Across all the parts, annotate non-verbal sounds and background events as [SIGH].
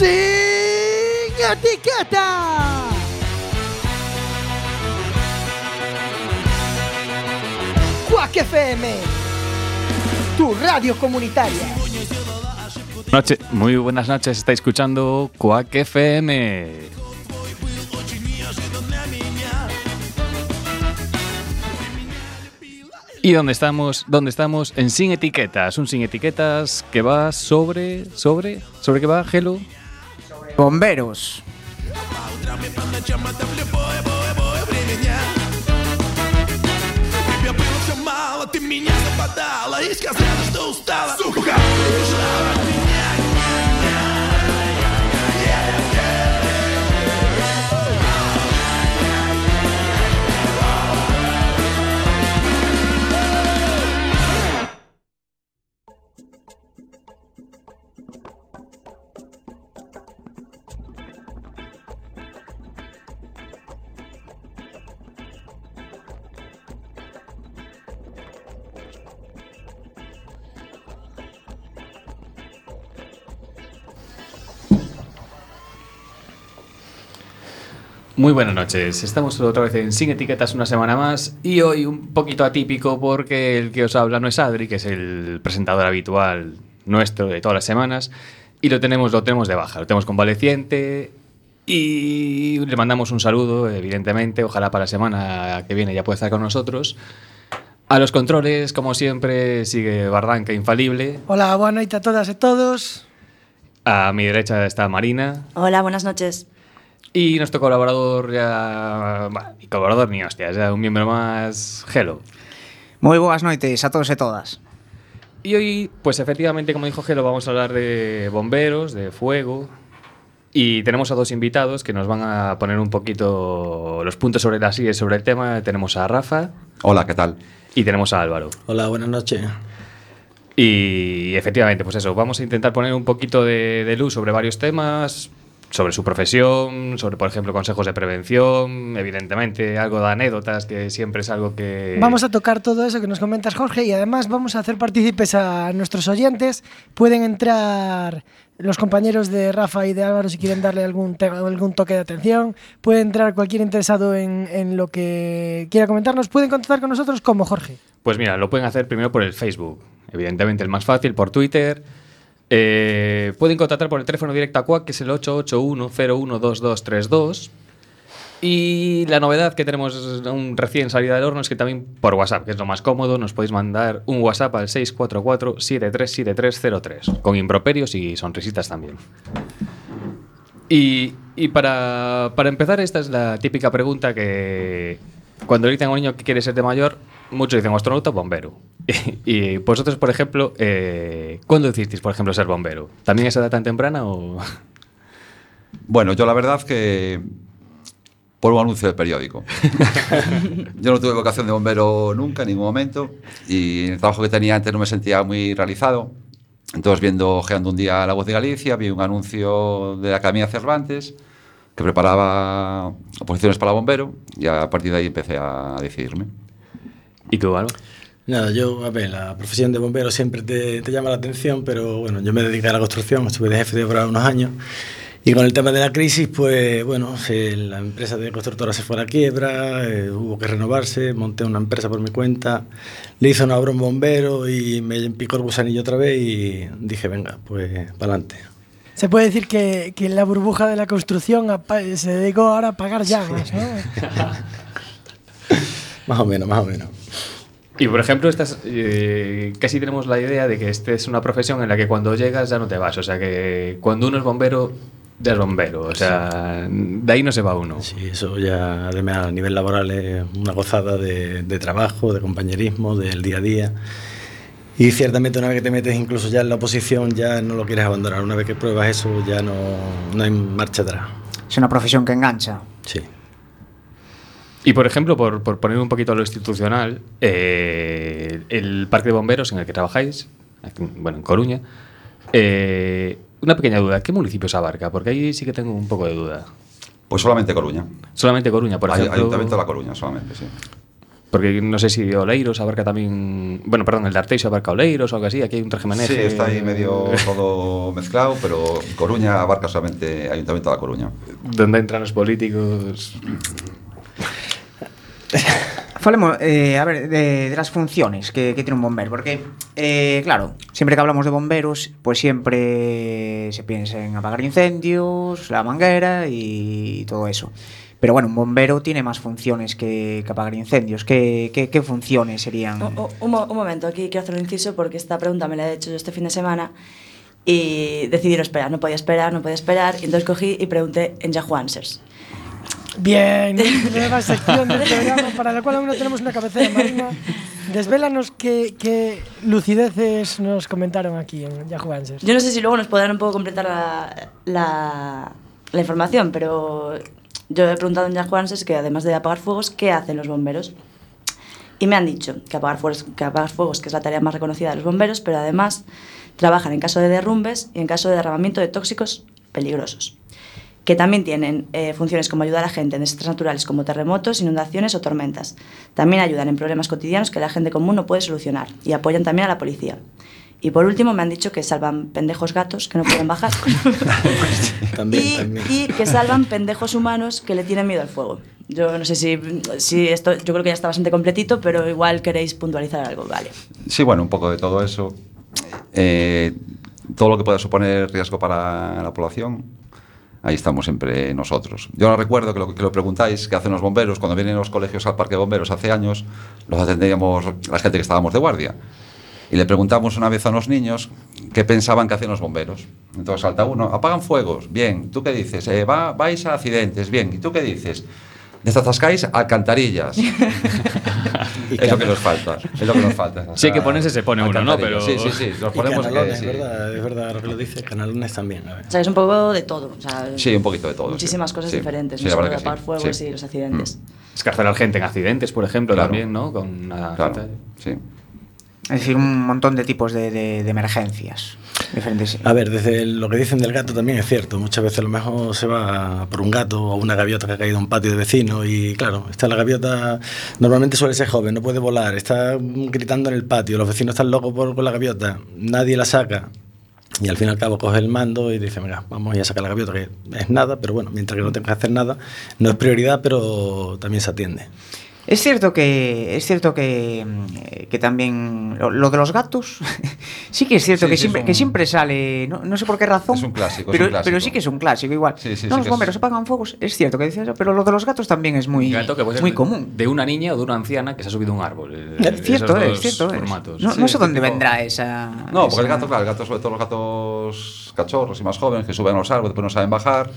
Sin etiqueta. Quack FM, tu radio comunitaria. Noche, muy buenas noches, está escuchando Quack FM. ¿Y dónde estamos? ¿Dónde estamos? En Sin Etiquetas, un Sin Etiquetas que va sobre... ¿Sobre? ¿Sobre qué va, Gelo? Bomberos. мало Ты меня западала и сказала, что устала Сука, убежала Muy buenas noches, estamos otra vez en Sin Etiquetas una semana más y hoy un poquito atípico porque el que os habla no es Adri, que es el presentador habitual nuestro de todas las semanas y lo tenemos, lo tenemos de baja, lo tenemos convaleciente y le mandamos un saludo, evidentemente, ojalá para la semana que viene ya pueda estar con nosotros. A los controles, como siempre, sigue Barranca infalible. Hola, boa noite a todas e todos. A mi derecha está Marina. Hola, buenas noches. Y nuestro colaborador ya... bah, ni colaborador ni hostias, ya un miembro más, Gelo. Moi boas noites a todos e todas. Y hoy, pues efectivamente, como dijo Gelo, vamos a hablar de bomberos, de fuego. Y tenemos a dos invitados que nos van a poner un poquito los puntos sobre las sillas sobre el tema. Tenemos a Rafa Hola, ¿qué tal? y tenemos a Álvaro. Hola, buenas noches. Y efectivamente, pues eso, vamos a intentar poner un poquito de, de luz sobre varios temas, sobre su profesión, sobre, por ejemplo, consejos de prevención, evidentemente, algo de anécdotas, que siempre es algo que... Vamos a tocar todo eso que nos comentas, Jorge, y además vamos a hacer partícipes a nuestros oyentes. Pueden entrar los compañeros de Rafa y de Álvaro si quieren darle algún, algún toque de atención. Puede entrar cualquier interesado en, en lo que quiera comentarnos. Pueden contactar con nosotros como Jorge. Pues mira, lo pueden hacer primero por el Facebook, evidentemente el más fácil, por Twitter. Eh, pueden contactar por el teléfono directo a CUAC, que es el 881-012232. Y la novedad que tenemos un recién salida del horno es que también por WhatsApp, que es lo más cómodo, nos podéis mandar un WhatsApp al 644-737303, con improperios y sonrisitas también. Y, para, para empezar, esta es la típica pregunta que cuando le dicen a un niño que quiere ser de mayor, muchos dicen astronauta bombero. [LAUGHS] Y, vosotros, por ejemplo, eh, ¿cuándo decidisteis, por ejemplo, ser bombero? ¿También esa edad tan temprana o...? [LAUGHS] Bueno, yo la verdad que por un anuncio del periódico. [LAUGHS] yo no tuve vocación de bombero nunca, en ningún momento, y en el trabajo que tenía antes no me sentía muy realizado. Entonces, viendo, ojeando un día La Voz de Galicia, vi un anuncio de la Academia Cervantes que preparaba oposiciones para bombero y a partir de ahí empecé a decidirme. ¿Y tú, Álvaro? Nada, yo, a ver, la profesión de bombero siempre te, te llama la atención, pero bueno, yo me dediqué a la construcción, estuve de jefe de obra unos años. Y con el tema de la crisis, pues bueno, se- la empresa de constructora se fue a la quiebra, eh, hubo que renovarse, monté una empresa por mi cuenta, le hice una obra a un bombero y me picó el gusanillo otra vez y dije, venga, pues para adelante. Se puede decir que, que la burbuja de la construcción se dedicó ahora a pagar llamas, ¿no? [LAUGHS] Más o menos, más o menos. Y por ejemplo, estas, eh, casi tenemos la idea de que esta es una profesión en la que cuando llegas ya no te vas. O sea que cuando uno es bombero, ya es bombero. O sea, de ahí no se va uno. Sí, eso ya además a nivel laboral es una gozada de, de trabajo, de compañerismo, del día a día. Y ciertamente una vez que te metes incluso ya en la oposición ya no lo quieres abandonar. Una vez que pruebas eso ya no, no hay marcha atrás. Es una profesión que engancha. Sí. Y por ejemplo, por, por poner un poquito a lo institucional, eh, el parque de bomberos en el que trabajáis, aquí, bueno, en Coruña, eh, una pequeña duda, ¿qué municipios abarca? Porque ahí sí que tengo un poco de duda. Pues solamente Coruña. Solamente Coruña, por ejemplo. Ayuntamiento de La Coruña, solamente, sí. Porque no sé si Oleiros abarca también. Bueno, perdón, el de Arteixo abarca Oleiros o algo así. Aquí hay un traje Sí, está ahí medio todo [LAUGHS] mezclado, pero Coruña abarca solamente Ayuntamiento de La Coruña. Donde entran los políticos. [LAUGHS] Falemos, eh, a ver, de, de las funciones que, que tiene un bombero, porque, eh, claro, siempre que hablamos de bomberos, pues siempre se piensa en apagar incendios, la manguera y todo eso. Pero bueno, un bombero tiene más funciones que, que apagar incendios. ¿Qué, qué, qué funciones serían? Un, un momento, aquí quiero hacer un inciso porque esta pregunta me la he hecho yo este fin de semana y decidí no esperar, no podía esperar, no podía esperar y entonces cogí y pregunté en Yahoo Answers. Bien, [LAUGHS] nueva sección del programa para la cual aún no tenemos una cabecera marina. Desvélanos qué, qué lucideces nos comentaron aquí en Yahoo Answers. Yo no sé si luego nos podrán un poco completar la, la, la información, pero yo he preguntado en Yahoo Answers que además de apagar fuegos, ¿qué hacen los bomberos? Y me han dicho que apagar, fuegos, que apagar fuegos, que es la tarea más reconocida de los bomberos, pero además trabajan en caso de derrumbes y en caso de derramamiento de tóxicos peligrosos. Que también tienen eh, funciones como ayudar a la gente en desastres naturales como terremotos, inundaciones o tormentas. También ayudan en problemas cotidianos que la gente común no puede solucionar y apoyan también a la policía. Y por último me han dicho que salvan pendejos gatos que no pueden bajar. [LAUGHS] También, y, también. y que salvan pendejos humanos que le tienen miedo al fuego. Yo no sé si, si esto, yo creo que ya está bastante completito, pero igual queréis puntualizar algo, vale. Sí, bueno, un poco de todo eso. Eh, todo lo que pueda suponer riesgo para la población, ahí estamos siempre nosotros. Yo no recuerdo que lo que lo preguntáis, que hacen los bomberos, cuando vienen los colegios al parque de bomberos hace años, los atendíamos la gente que estábamos de guardia. Y le preguntamos una vez a unos niños qué pensaban que hacían los bomberos. Entonces salta uno, apagan fuegos, bien, ¿tú qué dices? "Eh, va, vais a accidentes, bien, ¿y tú qué dices? Desatascáis alcantarillas. [LAUGHS] es lo que nos falta. Es lo que nos falta. Sí, hay que ponerse, se pone uno, ¿no? Pero- Sí, sí, sí. Nos ponemos que canalones, sí. es verdad, es verdad lo que lo dice, canalones también. A ver. O sea, es un poco de todo. O sea, Sí, un poquito de todo. sí. Muchísimas cosas Sí. diferentes, Sí, no solo que apagar sí. fuegos Sí. y los accidentes. Escarcelar gente en accidentes, por ejemplo, Claro. también, ¿no? Con una Claro, cinta. sí. Es decir, un montón de tipos de, de- de emergencias. A ver, desde lo que dicen del gato también es cierto. Muchas veces a lo mejor se va por un gato o una gaviota que ha caído en un patio de vecino y claro, está la gaviota, normalmente suele ser joven, no puede volar, está gritando en el patio, los vecinos están locos por, la gaviota, nadie la saca. Y al fin y al cabo coge el mando y dice, venga, vamos a sacar la gaviota, que es nada, pero bueno, mientras que no tenga que hacer nada, no es prioridad, pero también se atiende. Es cierto que es cierto que, mm, que también lo, lo de los gatos [LAUGHS] sí que es cierto Sí, que sí, siempre es un- que siempre sale no, no sé por qué razón Es un clásico, es pero, un clásico. pero sí que es un clásico igual Sí, sí, no sí los bomberos es- apagan fuegos es cierto que dices eso pero lo de los gatos también es muy muy común De una niña o de una anciana que se ha subido a un árbol. eh, es cierto es cierto es. formatos. no, Sí, no sé dónde tipo- vendrá esa No, porque el gato, claro, el gato, sobre todo los gatos cachorros y más jóvenes que suben a los árboles, después no saben bajar,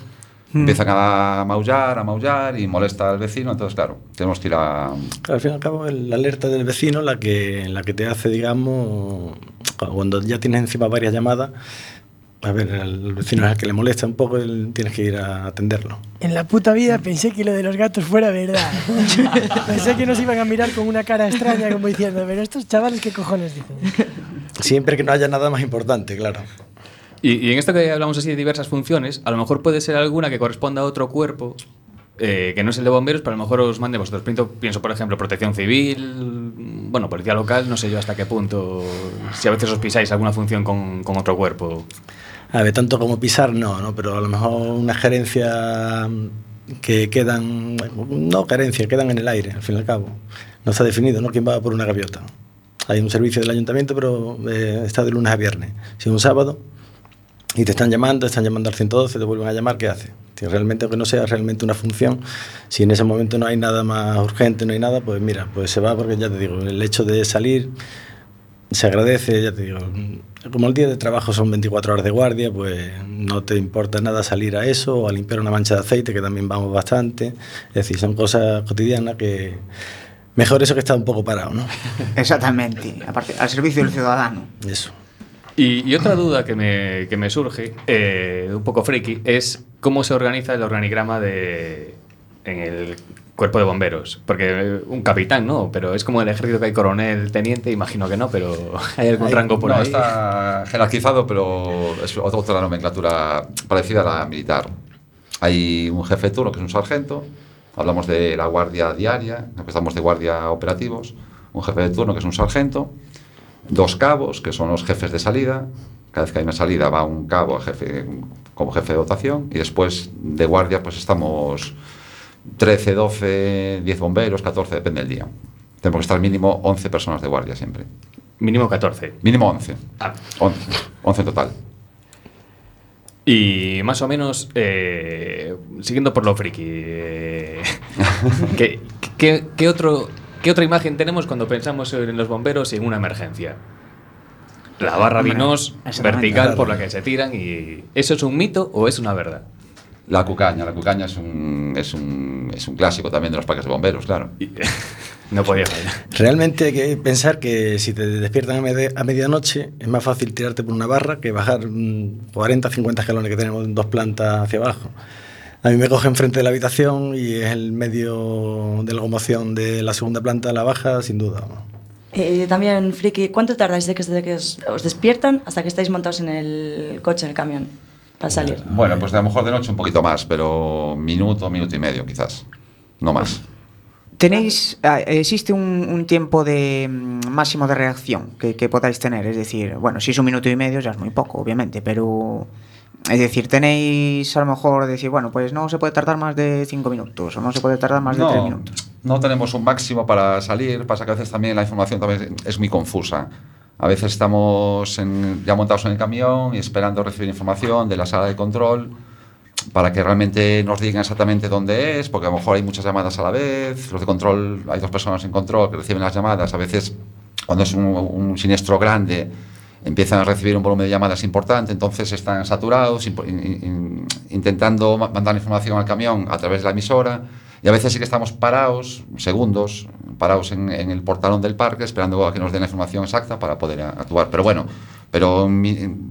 Mm. empiezan a maullar, a maullar y molesta al vecino. Entonces, claro, tenemos que ir a. Claro, al fin y al cabo, la alerta del vecino, la que, la que te hace, digamos, cuando ya tienes encima varias llamadas, a ver, el vecino es el que le molesta un poco, él- tienes que ir a atenderlo. En la puta vida pensé que lo de los gatos fuera verdad. [LAUGHS] pensé que nos iban a mirar con una cara extraña como diciendo, pero estos chavales qué cojones dicen. Siempre que no haya nada más importante, claro. Y, y en esto que hablamos así de diversas funciones, a lo mejor puede ser alguna que corresponda a otro cuerpo, eh, que no es el de bomberos, pero a lo mejor os mande vosotros. Pienso, pienso, por ejemplo, protección civil, bueno, policía local, no sé yo hasta qué punto, si a veces os pisáis alguna función con, con otro cuerpo. A ver, tanto como pisar, no, ¿no? Pero a lo mejor una gerencia que quedan, no gerencia, quedan en el aire, al fin y al cabo. No está definido, ¿no? ¿Quién va por una gaviota? Hay un servicio del ayuntamiento, pero eh, está de lunes a viernes. Si es un sábado y te están llamando, te están llamando al 112, te vuelven a llamar, ¿qué hace? Si realmente, aunque no sea realmente una función, si en ese momento no hay nada más urgente, no hay nada, pues mira, pues se va porque ya te digo, el hecho de salir se agradece, ya te digo, como el día de trabajo son 24 horas de guardia, pues no te importa nada salir a eso o a limpiar una mancha de aceite, que también vamos bastante. Es decir, son cosas cotidianas que mejor eso que estar un poco parado, ¿no? [LAUGHS] exactamente aparte al servicio del ciudadano Eso. Y, y otra duda que me, que me surge, eh, un poco friki, es cómo se organiza el organigrama de, en el cuerpo de bomberos. Porque eh, un capitán, ¿no? Pero es como el ejército que hay coronel, teniente, imagino que no, pero [LAUGHS] hay algún Hay- rango por no, ahí. está jerarquizado, pero es otra, nomenclatura parecida a la militar. Hay un jefe de turno, que es un sargento, Hablamos de la guardia diaria, empezamos de guardia operativos, un jefe de turno que es un sargento, dos cabos que son los jefes de salida. Cada vez que hay una salida va un cabo jefe, como jefe de dotación y después de guardia pues estamos 13, 12, 10 bomberos, 14, depende del día. Tenemos que estar mínimo 11 personas de guardia siempre. Mínimo 14. Mínimo 11. Ah. 11, 11 en total. Y más o menos, eh, siguiendo por lo friki, eh, [LAUGHS] ¿qué, qué, qué otro, ¿qué otra imagen tenemos cuando pensamos en los bomberos y en una emergencia? La barra vinos vertical por la que se tiran y ¿eso es un mito o es una verdad? La cucaña, la cucaña es un, es un, es un clásico también de los parques de bomberos, claro. Y- [LAUGHS] no podía fallar. Realmente hay que pensar que si te despiertan a, medi- a medianoche es más fácil tirarte por una barra que bajar mm, 40, 50 escalones que tenemos en dos plantas hacia abajo. A mí me coge enfrente de la habitación y es el medio de locomoción de la segunda planta a la baja, sin duda. Eh, también, Friki, ¿cuánto tardáis de que, desde que os, os despiertan hasta que estáis montados en el coche, en el camión, para salir? Bueno, pues a lo mejor de noche un poquito más, pero minuto, minuto y medio quizás. No más. ¿Tenéis, ah, existe un, un tiempo de mm, máximo de reacción que, que podáis tener? Es decir, bueno, si es un minuto y medio ya es muy poco, obviamente, pero es decir, tenéis a lo mejor decir, bueno, pues no se puede tardar más de cinco minutos o no se puede tardar más de tres No, minutos. no tenemos un máximo para salir, pasa que a veces también la información también es muy confusa. A veces estamos en- ya montados en el camión y esperando recibir información de la sala de control para que realmente nos digan exactamente dónde es, porque a lo mejor hay muchas llamadas a la vez, los de control, hay dos personas en control que reciben las llamadas, a veces cuando es un, un siniestro grande empiezan a recibir un volumen de llamadas importante, entonces están saturados, intentando ma- mandar información al camión a través de la emisora, y a veces sí que estamos parados, segundos, parados en, el portalón del parque, esperando a que nos den la información exacta para poder actuar. Pero bueno, pero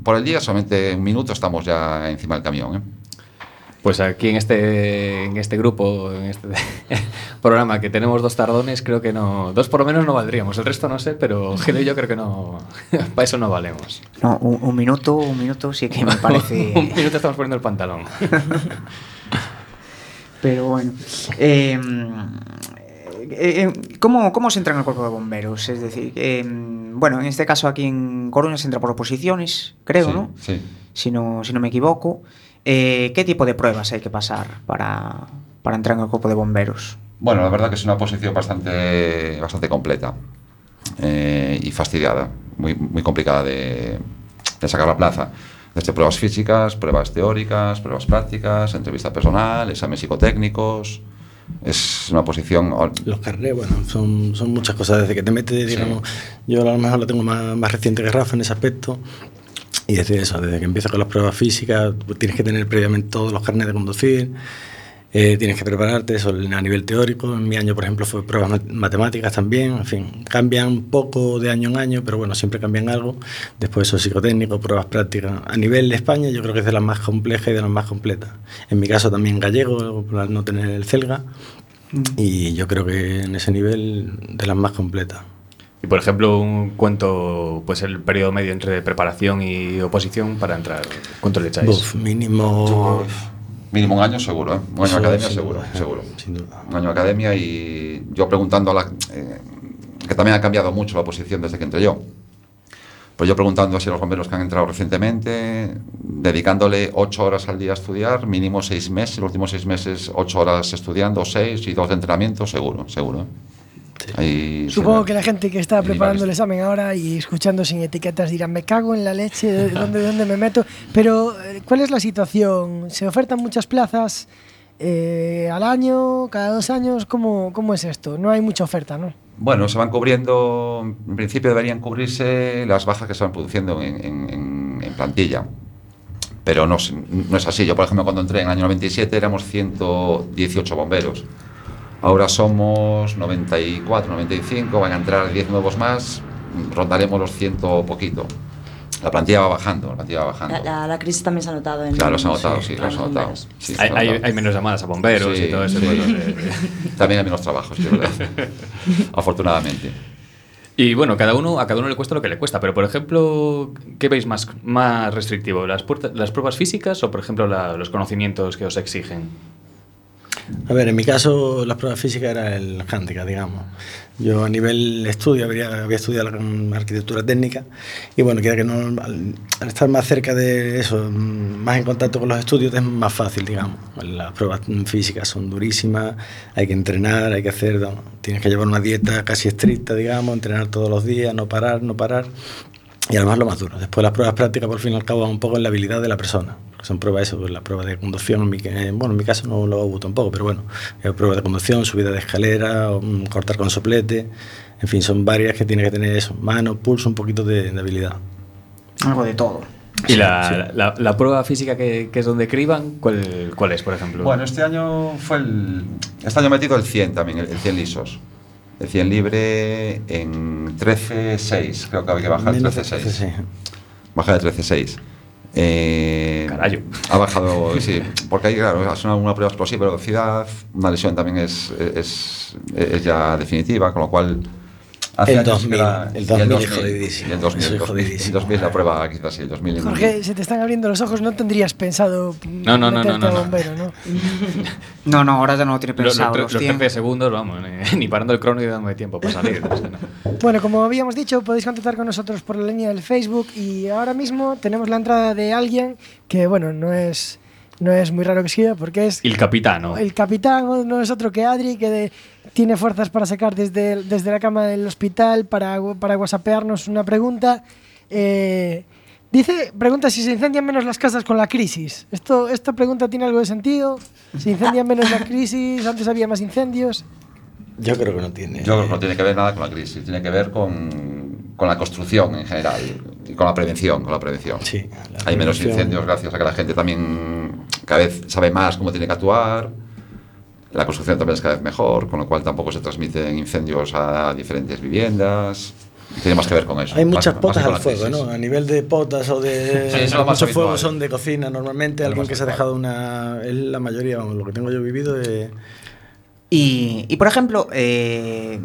por el día solamente un minuto estamos ya encima del camión. ¿eh? Pues aquí en este, en este grupo, en este [LAUGHS] programa que tenemos dos tardones, creo que no. Dos por lo menos no valdríamos. El resto no sé, pero Gelo y yo creo que no. [LAUGHS] Para eso no valemos. No, un, un minuto, un minuto sí que me parece... [LAUGHS] Un minuto estamos poniendo el pantalón. Pero bueno. Eh, eh, eh, ¿cómo, ¿Cómo se entra en el cuerpo de bomberos? Es decir, eh, bueno, en este caso aquí en Coruña se entra por oposiciones, creo, Sí, ¿no? Sí. Si no, si no me equivoco. Eh, ¿Qué tipo de pruebas hay que pasar para, para entrar en el cuerpo de bomberos? Bueno, la verdad que es una posición bastante, bastante completa eh, y fastidiada, muy, muy complicada de, de sacar la plaza. Desde pruebas físicas, pruebas teóricas, pruebas prácticas, entrevista personal, exámenes psicotécnicos. Es una posición... Los carnés, bueno, son, son muchas cosas. Desde que te metes, digamos, yo a lo mejor lo tengo más, más reciente que Rafa en ese aspecto. Y desde eso, desde que empiezas con las pruebas físicas, pues tienes que tener previamente todos los carnés de conducir, eh, tienes que prepararte eso a nivel teórico. En mi año, por ejemplo, fue pruebas mat- matemáticas también. En fin, cambian poco de año en año, pero bueno, siempre cambian algo. Después eso, psicotécnico, pruebas prácticas. A nivel de España, yo creo que es de las más complejas y de las más completas. En mi caso también gallego, por no tener el celga. Y yo creo que en ese nivel de las más completas. Y por ejemplo, un cuánto, pues el periodo medio entre preparación y oposición para entrar. ¿Cuánto le echáis? Buf, mínimo. Mínimo un año seguro, ¿eh? Un año de academia sin seguro, duda, seguro. sin duda. Un año de academia y yo preguntando a la... eh, que también ha cambiado mucho la posición desde que entré yo. Pues yo preguntando así a los bomberos que han entrado recientemente, dedicándole ocho horas al día a estudiar, mínimo seis meses, los últimos seis meses ocho horas estudiando, seis y dos de entrenamiento, seguro, seguro. Supongo que la gente que está preparando el examen ahora y escuchando sin etiquetas dirán, me cago en la leche, ¿de dónde, de dónde me meto? Pero, eh, ¿cuál es la situación? ¿Se ofertan muchas plazas eh, al año, cada dos años? ¿Cómo, ¿Cómo es esto? No hay mucha oferta, ¿no? Bueno, se van cubriendo, en principio deberían cubrirse las bajas que se van produciendo en, en- en- en plantilla. Pero no, es- no es así. Yo, por ejemplo, cuando entré en el año 97 éramos 118 bomberos. Ahora somos 94, 95, van a entrar 10 nuevos más, rondaremos los 100 poquito. La plantilla va bajando, la plantilla va bajando. La, la- la crisis también se ha notado en Claro, se ha notado, sí, ha los notado. bomberos. Sí, se hay, ha hay- notado. hay menos llamadas a bomberos Sí, y todo eso. de- [LAUGHS] [LAUGHS] También hay menos trabajos, sí, es verdad. Afortunadamente. Y bueno, cada uno, a cada uno le cuesta lo que le cuesta, pero por ejemplo, ¿qué veis más, más restrictivo? ¿Las, puerta- ¿Las pruebas físicas o por ejemplo la- los conocimientos que os exigen? A ver, en mi caso las pruebas físicas era el handicap, digamos. Yo a nivel estudio había, había estudiado arquitectura técnica y bueno, quiera que no, al, al estar más cerca de eso, mm, más en contacto con los estudios es más fácil, digamos. Las pruebas físicas son durísimas, hay que entrenar, hay que hacer, no, tienes que llevar una dieta casi estricta, digamos, entrenar todos los días, no parar, no parar. Y además lo más duro. Después las pruebas prácticas, por fin y al cabo, van un poco en la habilidad de la persona. Son pruebas eso, pues, la prueba de conducción, en mi, bueno, en mi caso no lo hago tampoco, pero bueno, eh, prueba de conducción, subida de escalera, mm, cortar con soplete, en fin, son varias que tiene que tener eso, mano, pulso, un poquito de, de habilidad. Algo de todo. ¿Y la, la- la prueba física que, que es donde criban, ¿cuál, cuál es, por ejemplo? Bueno, este año fue el. Este año he metido el 100 también, el, el 100 lisos. El 100 libre en 13.6. Creo que había que bajar el Menos 13.6. sí. Bajar el 13.6. Eh, Carayo. Ha bajado, sí, porque ahí, claro, es una, una prueba explosiva velocidad, una lesión también es, es, es ya definitiva, con lo cual. Hace El años 2000, que era- el y 2000 es jodidísimo. y el 2000, Soy el 2000, el jodidísimo. 2000 la prueba quizás sí, el 2000. en- Jorge, se te están abriendo los ojos, no tendrías pensado No, no, no, no, no, bombero, ¿no? No, no, ahora ya no lo tiene pensado. los, los los 100. 13 segundos, vamos, ni, [LAUGHS] ni parando el crono y dándome tiempo para salir. o sea, no. Bueno, como habíamos dicho, podéis contactar con nosotros por la línea del Facebook y ahora mismo tenemos la entrada de alguien que, bueno, no es, no es muy raro que escriba porque es El capitano. el capitán, no es otro que Adri, que de- tiene fuerzas para sacar desde, el- desde la cama del hospital para, para whatsappearnos una pregunta. Eh, dice, pregunta si se incendian menos las casas con la crisis. Esto, ¿Esta pregunta tiene algo de sentido? ¿Se incendian menos la crisis? ¿Antes había más incendios? Yo creo que no tiene. Yo creo que no tiene que ver nada con la crisis, tiene que ver con, con la construcción en general y con la prevención, con la prevención. Sí, la Hay menos incendios gracias a que la gente también cada vez sabe más cómo tiene que actuar. La construcción también es cada vez mejor, con lo cual tampoco se transmiten incendios a diferentes viviendas. Tiene más que ver con eso. Hay muchas más potas al fuego. ¿no? A nivel de potas o de. Sí, eso es lo más muchos fuegos son de cocina normalmente. Lo Alguien que se ha dejado una. Es la mayoría, vamos, lo que tengo yo vivido. De, Y, y, por ejemplo, eh,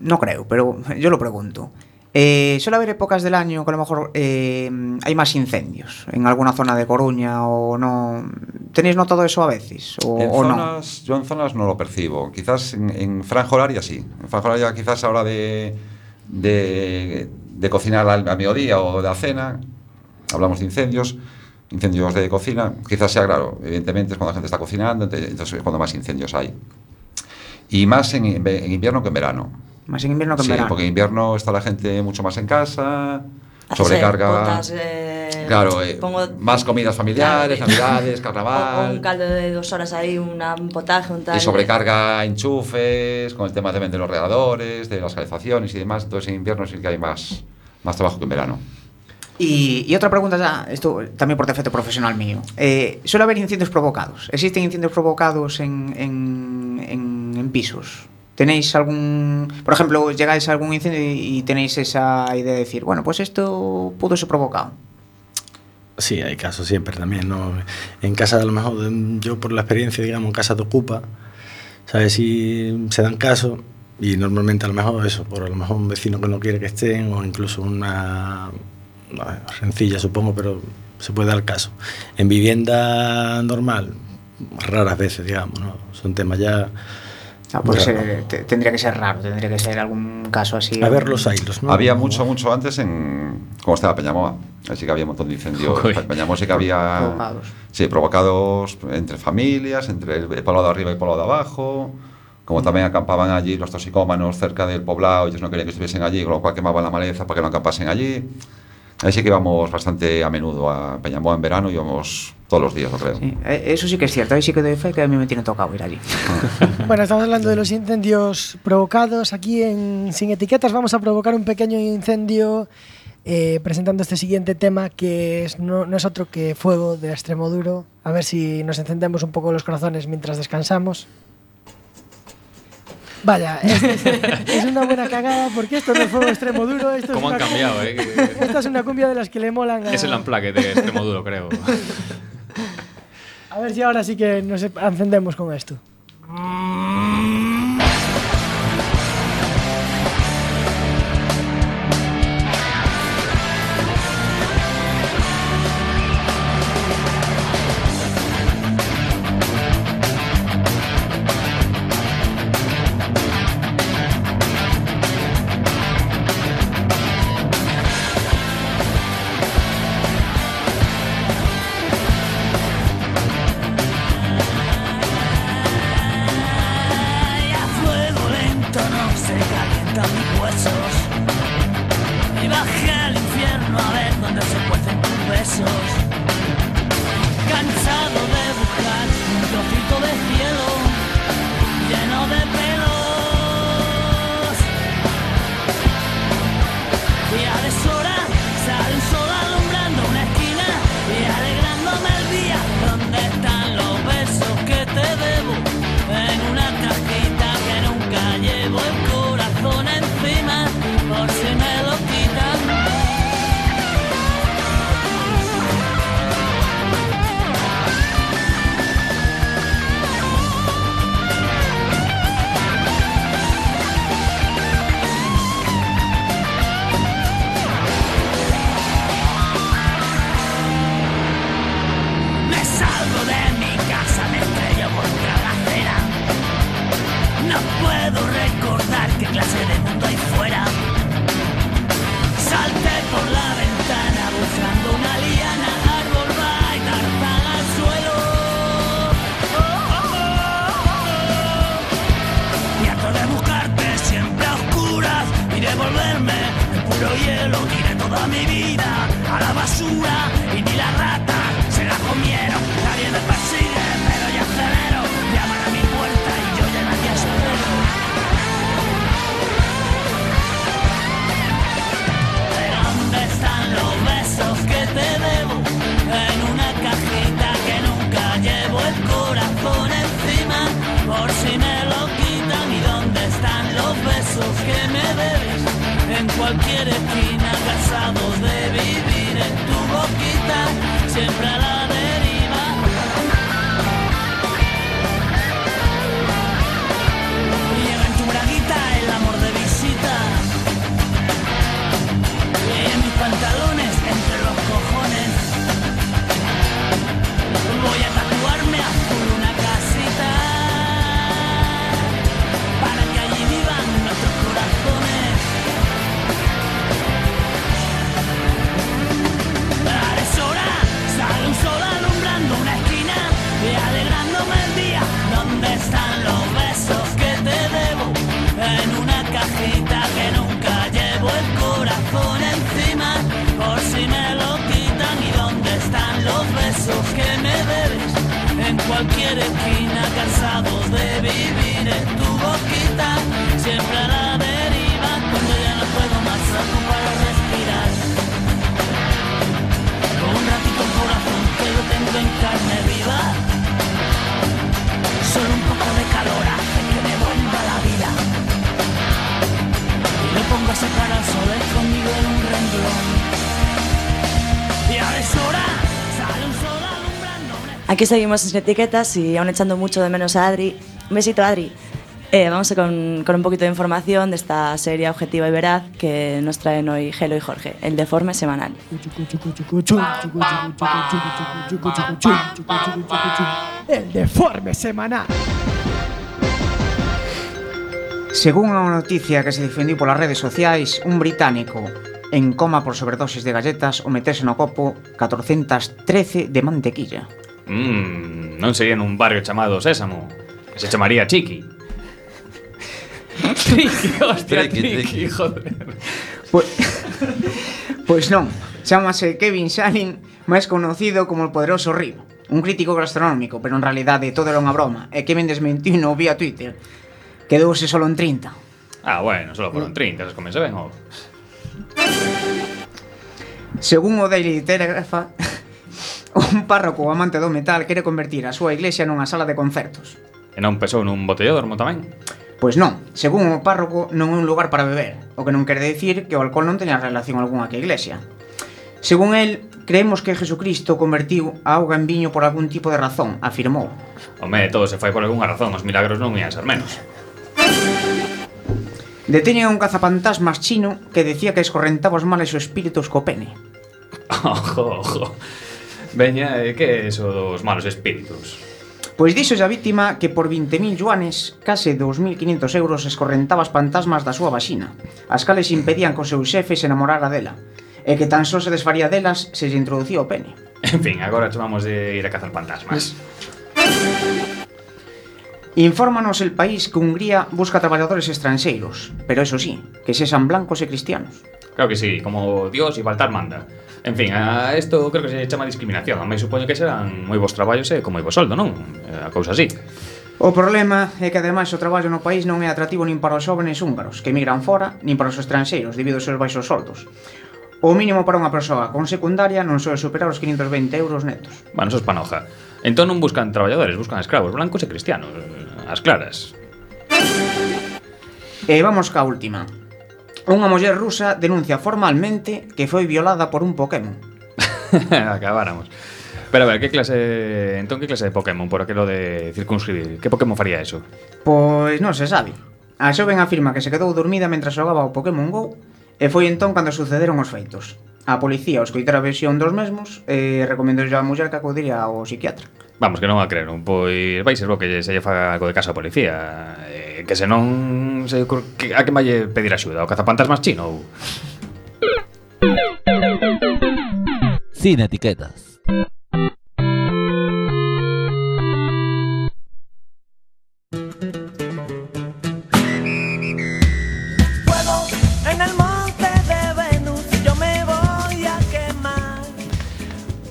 no creo, pero yo lo pregunto. Eh, suele haber épocas del año que a lo mejor eh, hay más incendios en alguna zona de Coruña o no. ¿Tenéis notado eso a veces? ¿O, En o no? zonas, Yo en zonas no lo percibo. Quizás en, en franja horaria sí. En franja horaria quizás a hora de, de, de cocinar al, a mediodía o de la cena, hablamos de incendios, incendios de cocina, quizás sea claro, evidentemente es cuando la gente está cocinando, entonces es cuando más incendios hay. Y más en, en invierno que en verano. Más en invierno que en sí, verano. porque en invierno está la gente mucho más en casa, sobrecarga. botas, eh, claro, eh, pongo- más comidas familiares, Claro. navidades, [LAUGHS] carnaval. o un caldo de dos horas ahí, una- un potaje, un tal. Y sobrecarga enchufes, con el tema de los radiadores, de las calefacciones y demás. Entonces en invierno sí que hay más, más trabajo que en verano. Y, y otra pregunta ya, esto también por defecto profesional mío. Eh, ¿Suele haber incendios provocados? ¿Existen incendios provocados en, en, en- en pisos? ¿Tenéis algún... Por ejemplo, llegáis a algún incendio y tenéis esa idea de decir, bueno, pues esto pudo ser provocado? sí, hay casos siempre también, ¿no? En casa, a lo mejor, yo por la experiencia, digamos, en casa te ocupa, ¿sabes? Si se dan casos, y normalmente a lo mejor eso, por a lo mejor un vecino que no quiere que estén, o incluso una, una supongo, pero se puede dar caso. En vivienda normal, raras veces, digamos, ¿no? Son temas ya. Ah, pues eh, te- tendría que ser raro, tendría que ser algún caso así. A ver los hilos, ¿no? Había mucho, mucho antes en. como estaba Peñamoa. Así que había un montón de incendios. [LAUGHS] En Peñamoa sí que había. Provocados. Sí, provocados entre familias, entre el poblado de arriba y el poblado de abajo. Como también acampaban allí los toxicómanos cerca del poblado, ellos no querían que estuviesen allí, con lo cual quemaban la maleza para que no acampasen allí. Ahí sí que íbamos bastante a menudo a Peñamoa en verano, íbamos todos los días, yo creo. Sí, eh, eso sí que es cierto, ahí sí que doy fe que a mí me tiene tocado ir allí. [LAUGHS] Bueno, estamos hablando de los incendios provocados. Aquí en Sin Etiquetas vamos a provocar un pequeño incendio eh, presentando este siguiente tema que es, no, no es otro que Fuego de Extremoduro. A ver si nos encendemos un poco los corazones mientras descansamos. Vaya, [LAUGHS] es, es una buena cagada porque esto no es Fuego de Extremoduro. Esto es ¿Cómo han una- cambiado, eh? [LAUGHS] Esta es una cumbia de las que le molan a... Es el unplugged de Extremoduro, creo. [LAUGHS] A ver si ahora sí que nos encendemos con esto. Y hielo giré toda mi vida a la basura y ni las ratas se la comieron. Nadie me persigue, pero ya acelero. Llaman a mi puerta y yo ya nadie espero. ¿Dónde están los besos que te debo? En una cajita que nunca llevo el corazón encima por si me lo quitan. ¿Y dónde están los besos que me debo? en cualquier esquina, cansados de vivir en tu boquita, siempre a la cualquier esquina, cansados de vivir en tu boquita, siempre a la deriva, cuando ya no puedo más, no para respirar. Con un ratito corazón que lo tengo en carne viva, solo un poco de calor hace que me vuelva la vida. Y me pongo a sacar al sol escondido en un Aquí seguimos sin etiquetas y aún echando mucho de menos a Adri. Un besito, Adri. Eh, vamos con, con un poquito de información de esta serie objetiva y veraz que nos traen hoy Gelo y Jorge, el deforme semanal. El deforme semanal. Según unha noticia que se difundiu polas redes sociais, un británico en coma por sobredosis de galletas o meterse no copo 413 de mantequilla. Mm, non sería nun barrio chamado Sésamo. Se chamaría Chiqui. [LAUGHS] triqui, hostia, Triqui, triqui, triqui. joder. Pois pues [LAUGHS] non, chamase Kevin Shannon, máis conocido como o poderoso Rip, un crítico gastronómico, pero en realidade todo era unha broma, e Kevin desmentiu no vía Twitter. Quedouse solo en 30. Ah, bueno, solo foron 30, se comece ben, oh. Según o Daily Telegraph, Un párroco amante do metal quere convertir a súa iglesia nunha sala de concertos. E non pesou nun botellódromo tamén? Pois non, según o párroco non é un lugar para beber, o que non quere dicir que o alcohol non teña relación algunha que a iglesia. Según el, creemos que Jesucristo convertiu a auga en viño por algún tipo de razón, afirmou. Home, todo se fai por algunha razón, os milagros non ian ser menos. Deteñen un cazapantasmas chino que decía que escorrentaba os males o espíritus co pene. [LAUGHS] Ojo, ojo. Veña, e que é iso dos malos espíritos? Pois dixo a vítima que por 20.000 yuanes, case 2.500 euros, escorrentaba as fantasmas da súa vaxina, as cales impedían que o seu xefe se enamorara dela, e que tan só se desfaría delas se lle introducía o pene. En fin, agora chamamos de ir a cazar fantasmas. Infórmanos el país que Hungría busca traballadores estranxeiros, pero eso sí, que sexan blancos e cristianos. Claro que sí, como Dios e Baltar manda. En fin, a isto creo que se chama discriminación, a máis supoño que serán moi vos traballos e como moi vos soldo, non? Eh, a cousa así. O problema é que ademais o traballo no país non é atractivo nin para os xóvenes húngaros que emigran fora, nin para os estranxeiros debido aos seus baixos soldos. O mínimo para unha persoa con secundaria non soe superar os 520 euros netos. Bueno, eso es panoja. Entón non buscan traballadores, buscan escravos blancos e cristianos. Eh, as claras. E vamos ca última. Unha muller rusa denuncia formalmente que foi violada por un Pokémon. [LAUGHS] Acabáramos. Pero a ver, que clase, entón que clase de Pokémon por aquilo de circunscribir? Que Pokémon faría eso? Pois non se sabe. A xoven afirma que se quedou dormida mentre xogaba o Pokémon GO e foi entón cando sucederon os feitos. A policía os coitar a versión dos mesmos e recomendou a muller que acudiría ao psiquiatra. Vamos, que non a creeron, Pois vai ser bo que se lle faga algo de caso a policía. Eh, Que senón se, que, A que vai pedir axuda? O cazapantasmas chino ou... Sin etiquetas.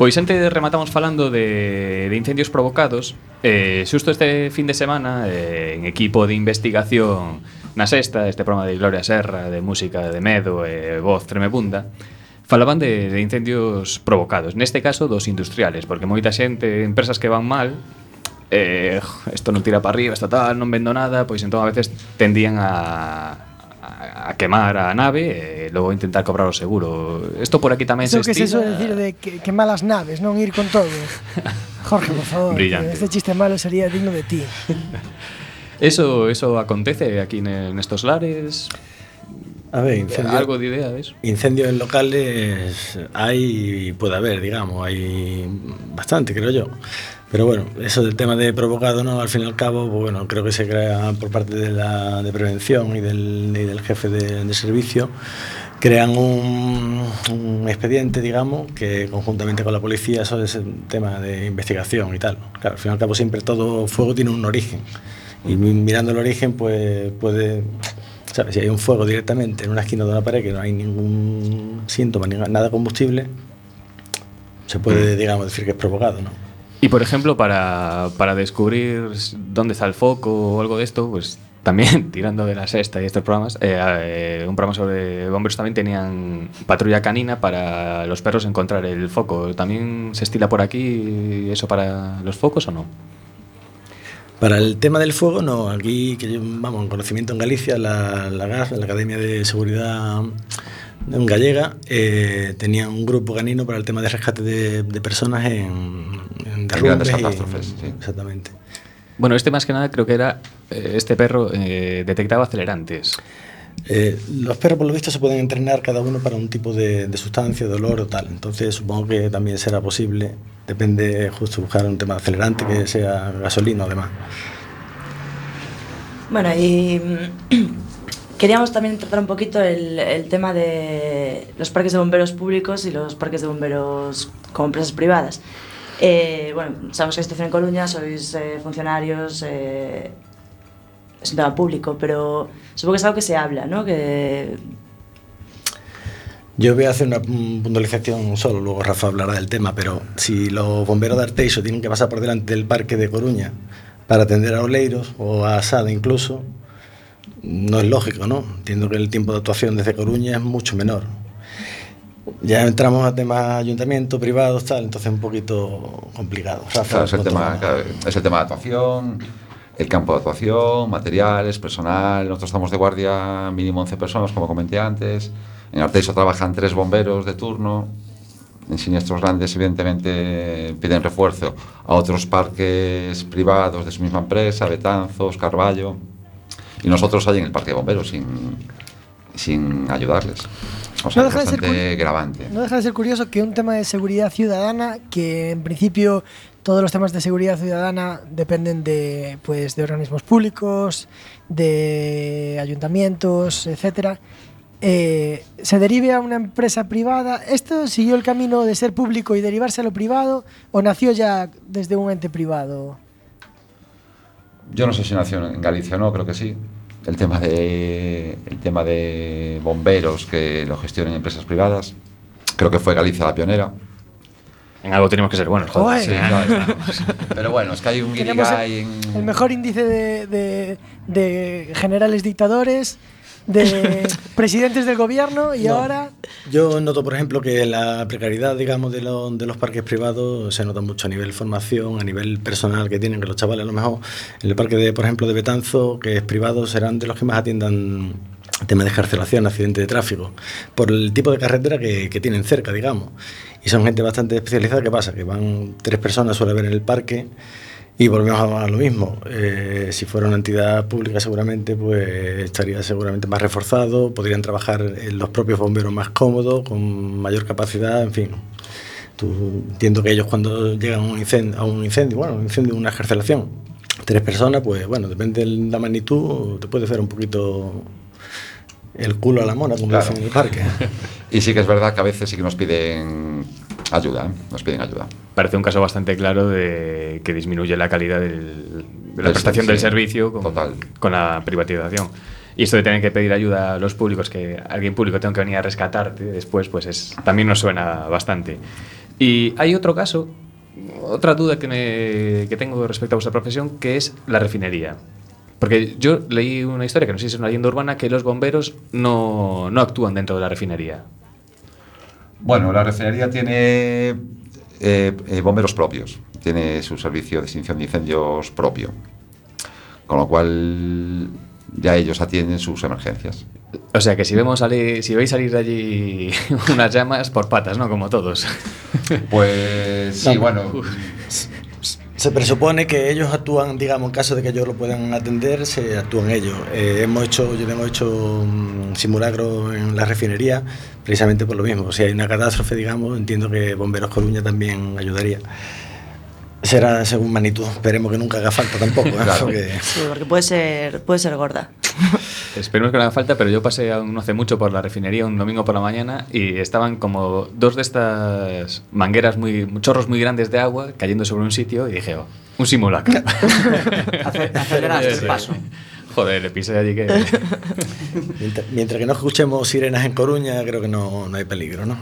Pois antes rematamos falando de, de incendios provocados eh, Xusto este fin de semana eh, En equipo de investigación Na sexta, este programa de Gloria Serra De música de medo e eh, voz tremebunda Falaban de, de incendios provocados. Neste caso dos industriales Porque moita xente, empresas que van mal eh, Isto non tira para arriba, esta tal, non vendo nada Pois entón a veces tendían a a quemar a nave e logo intentar cobrar o seguro. Isto por aquí tamén Eso se estila. que se suele decir de que, que malas naves, non ir con todo. [LAUGHS] Jorge, por favor, Brillante. este chiste malo sería digno de ti. [LAUGHS] eso, eso acontece aquí nestos lares. A ver, incendio, algo de idea de eso. Incendios en locales hay, puede haber, digamos, hay bastante, creo yo. Pero bueno, eso del tema de provocado, ¿no? Al fin y al cabo, pues bueno, creo que se crea por parte de la de prevención y del, y del jefe de, de servicio, crean un, un expediente, digamos, que conjuntamente con la policía, eso es un tema de investigación y tal. Claro, al fin y al cabo siempre todo fuego tiene un origen. Y mi- mirando el origen, pues puede ¿Sabes? Si hay un fuego directamente en una esquina de una pared que no hay ningún síntoma, ni nada combustible, se puede, digamos, decir que es provocado, ¿no? Y por ejemplo, para, para descubrir dónde está el foco o algo de esto, pues también [LAUGHS] tirando de la sexta y estos programas, eh, eh, un programa sobre bomberos también tenían patrulla canina para los perros encontrar el foco. ¿También se estila por aquí eso para los focos o no? Para el tema del fuego, no. Aquí, que yo, vamos, en conocimiento en Galicia, la, la GAS, la Academia de Seguridad Gallega, eh, tenía un grupo canino para el tema de rescate de, de personas en, en grandes derrumbes y- catástrofes, sí. Exactamente. Bueno, este más que nada creo que era, eh, este perro eh, detectaba acelerantes. Eh, los perros, por lo visto, se pueden entrenar cada uno para un tipo de, de sustancia, dolor o tal. Entonces, supongo que también será posible. Depende justo buscar un tema de acelerante que sea gasolina o demás. Bueno, y queríamos también tratar un poquito el, el tema de los parques de bomberos públicos y los parques de bomberos como empresas privadas. Eh, bueno, sabemos que la situación en Coruña, sois eh, funcionarios, eh, es un tema público, pero supongo que es algo que se habla, ¿no? Que Yo voy a hacer una puntualización solo, luego Rafa hablará del tema, pero si los bomberos de Arteixo tienen que pasar por delante del parque de Coruña para atender a Oleiros o a Asada incluso, no es lógico, ¿no? Entiendo que el tiempo de actuación desde Coruña es mucho menor. Ya entramos a temas ayuntamiento, privados, tal, entonces es un poquito complicado. Rafa, Claro, es, el tema, claro, es el tema de actuación, el campo de actuación, materiales, personal. Nosotros estamos de guardia mínimo 11 personas, como comenté antes. En Arteixo trabajan tres bomberos de turno. En siniestros grandes, evidentemente, piden refuerzo a otros parques privados de su misma empresa, Betanzos, Carballo. Y nosotros ahí en el parque de bomberos sin, sin ayudarles. O sea, No es deja de ser bastante curi- gravante. No deja de ser curioso que un tema de seguridad ciudadana, que en principio todos los temas de seguridad ciudadana dependen de, pues, de organismos públicos, de ayuntamientos, etcétera, eh, se derive a una empresa privada. ¿Esto siguió el camino de ser público y derivarse a lo privado o nació ya desde un ente privado? Yo no sé si nació en Galicia o no, creo que sí. El tema de, el tema de bomberos que lo gestionen empresas privadas. Creo que fue Galicia la pionera. En algo tenemos que ser buenos. joder. Sí, claro. Pero bueno, es que hay un guirigay el, en... el mejor índice de, de- de generales dictadores, de [LAUGHS] presidentes del gobierno y No. ahora... Yo noto, por ejemplo, que la precariedad, digamos, de, lo- de los parques privados se nota mucho a nivel formación, a nivel personal que tienen, que los chavales a lo mejor en el parque, de, por ejemplo, de Betanzo, que es privado, serán de los que más atiendan temas de escarcelación, accidentes de tráfico, por el tipo de carretera que, que tienen cerca, digamos. Y son gente bastante especializada. ¿Qué pasa? Que van tres personas, suele haber en el parque, y volvemos a lo mismo. Eh, si fuera una entidad pública, seguramente pues estaría seguramente más reforzado, podrían trabajar los propios bomberos más cómodos, con mayor capacidad, en fin. Tú, entiendo que ellos cuando llegan a un incendio, a un incendio, bueno, un incendio, una escarcelación, tres personas, pues bueno, depende de la magnitud, te puede hacer un poquito el culo a la mona, como Claro. dicen en el parque. [LAUGHS] Y sí que es verdad que a veces sí que nos piden ayuda, ¿eh? nos piden ayuda. Parece un caso bastante claro de que disminuye la calidad del- de la Del- prestación del sí, servicio con, total. con la privatización. Y esto de tener que pedir ayuda a los públicos, que alguien público tenga que venir a rescatarte después, pues es, también nos suena bastante. Y hay otro caso, otra duda que, me, que tengo respecto a vuestra profesión, que es la refinería. Porque yo leí una historia, que no sé si es una leyenda urbana, que los bomberos no, no actúan dentro de la refinería. Bueno, la refinería tiene eh, eh, bomberos propios, tiene su servicio de extinción de incendios propio, con lo cual ya ellos atienden sus emergencias. O sea que si vemos salir, si veis salir de allí [LAUGHS] unas llamas por patas, ¿no? Como todos. Pues sí, No. bueno, Se presupone que ellos actúan, digamos, en caso de que ellos lo puedan atender, se actúan ellos. Eh, hemos hecho, yo tengo hecho mm, simulacro en la refinería, precisamente por lo mismo. Si hay una catástrofe, digamos, entiendo que Bomberos Coruña también ayudaría. Será según magnitud, esperemos que nunca haga falta tampoco. ¿eh? Claro. Porque- Sí, porque puede ser, puede ser gorda. [LAUGHS] Esperemos que no haga falta, pero yo pasé aún no hace mucho por la refinería un domingo por la mañana y estaban como dos de estas mangueras muy chorros muy grandes de agua cayendo sobre un sitio y dije, oh, un simulacro. [LAUGHS] Ace- Aceleraste el paso. Joder, le pisé allí que... mientras, mientras que no escuchemos sirenas en Coruña, creo que no, no hay peligro, ¿no?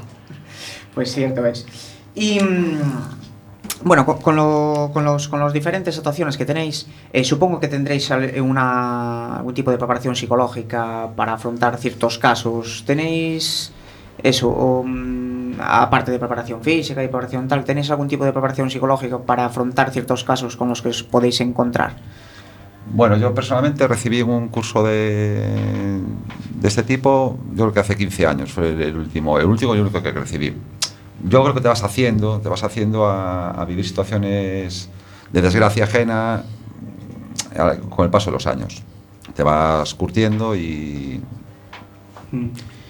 Pues cierto es. Y mm, Bueno, con, con lo- con los, con las diferentes actuaciones que tenéis, eh, supongo que tendréis al- una, algún tipo de preparación psicológica para afrontar ciertos casos. ¿Tenéis eso, mm, aparte de preparación física y preparación tal, tenéis algún tipo de preparación psicológica para afrontar ciertos casos con los que os podéis encontrar? Bueno, yo personalmente recibí un curso de, de este tipo, yo creo que hace 15 años, fue el, último, el último y único que recibí. Yo creo que te vas haciendo, te vas haciendo a, a vivir situaciones de desgracia ajena mm, a- con el paso de los años. Te vas curtiendo y,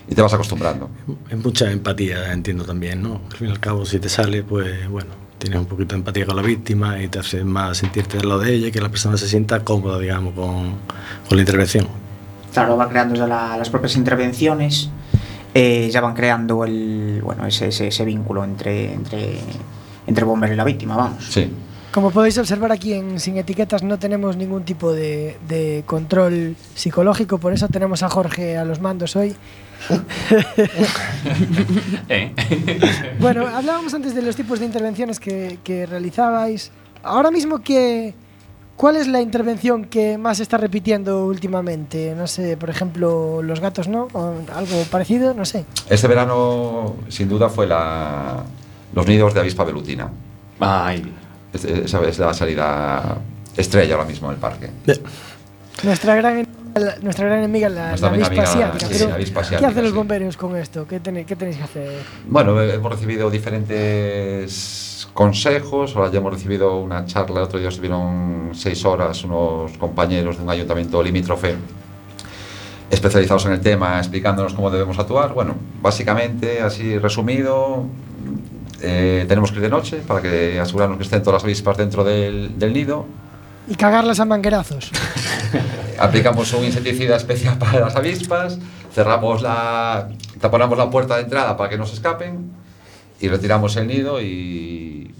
y te vas acostumbrando. Es mucha empatía, entiendo también, ¿no? Al fin y al cabo, si te sale, pues bueno, tienes un poquito de empatía con la víctima y te hace más sentirte al lado de ella y que la persona se sienta cómoda, digamos, con, con la intervención. Claro, va creando ya la- las propias intervenciones, eh, ya van creando el, bueno, ese, ese, ese vínculo entre, entre, entre el bombero y la víctima, vamos. Sí. Como podéis observar aquí en Sin Etiquetas no tenemos ningún tipo de, de control psicológico, por eso tenemos a Jorge a los mandos hoy. [LAUGHS] ¿Eh? Bueno, hablábamos antes de los tipos de intervenciones que, que realizabais. Ahora mismo, ¿qué, ¿cuál es la intervención que más se está repitiendo últimamente? No sé, por ejemplo, los gatos, ¿no? O algo parecido, no sé. Este verano, sin duda, fue la, los nidos de avispa velutina. Ay, Es- Esa es la salida estrella ahora mismo en el parque. Nuestra gran, nuestra gran enemiga, la, Nuestra la avispa amiga, asiática. sí, Pero, la avispa ¿Qué hacen los sí. bomberos con esto? ¿Qué, tenéis- qué tenéis que hacer? Bueno, hemos recibido diferentes consejos. Ahora ya hemos recibido una charla. El otro día estuvieron seis horas unos compañeros de un ayuntamiento limítrofe especializados en el tema, explicándonos cómo debemos actuar. Bueno, básicamente, así resumido, eh, tenemos que ir de noche para que asegurarnos que estén todas las avispas dentro del, del nido. Y cagarlas a manguerazos. [LAUGHS] Aplicamos un insecticida especial para las avispas, cerramos la, taponamos la puerta de entrada para que no se escapen y retiramos el nido y,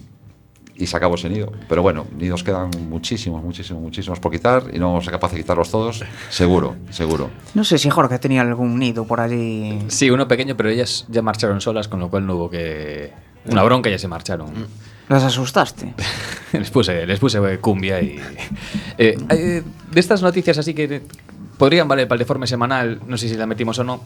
y sacamos el nido. Pero bueno, nidos quedan muchísimos, muchísimos, muchísimos por quitar y no vamos a ser capaces de quitarlos todos, seguro, seguro. No sé si Jorge tenía algún nido por allí. sí, uno pequeño, pero ellas ya marcharon solas, con lo cual no hubo que... Una bronca y ya se marcharon. ¿Las asustaste? [LAUGHS] les puse, les puse cumbia y... Eh, eh, de estas noticias así que podrían valer para el deforme semanal, no sé si la metimos o no,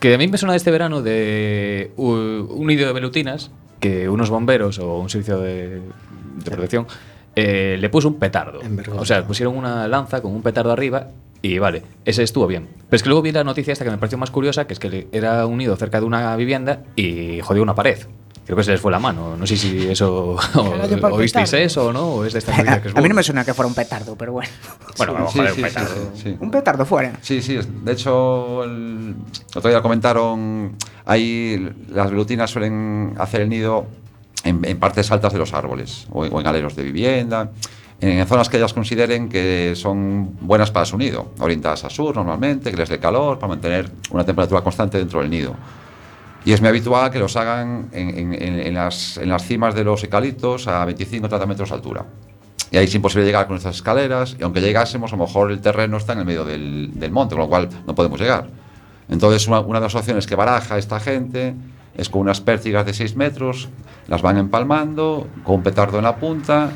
que a mí me suena de este verano de un nido de velutinas que unos bomberos o un servicio de, de protección eh, le puso un petardo. O sea, pusieron una lanza con un petardo arriba y vale, ese estuvo bien. Pero es que luego vi la noticia esta que me pareció más curiosa, que es que era un nido cerca de una vivienda y jodió una pared. Creo que se les fue la mano. No sé si eso [LAUGHS] o, oísteis eso o no, o es de estas [LAUGHS] A, que es a mí no me suena que fuera un petardo, pero bueno. Bueno, vamos Sí, a ver, sí, un petardo. sí, sí. Un petardo fuera. Sí, sí. De hecho, el otro día comentaron, ahí las velutinas suelen hacer el nido en, en partes altas de los árboles o, en- o en aleros de vivienda, en, zonas que ellas consideren que son buenas para su nido, orientadas a sur normalmente, que les dé calor, para mantener una temperatura constante dentro del nido. Y es muy habitual que los hagan en, las, en las cimas de los eucaliptos a 25 o 30 metros de altura. Y ahí es imposible llegar con estas escaleras, y aunque llegásemos, a lo mejor el terreno está en el medio del, del monte, con lo cual no podemos llegar. Entonces, una, una de las opciones que baraja esta gente es con unas pértigas de 6 metros, las van empalmando, con un petardo en la punta,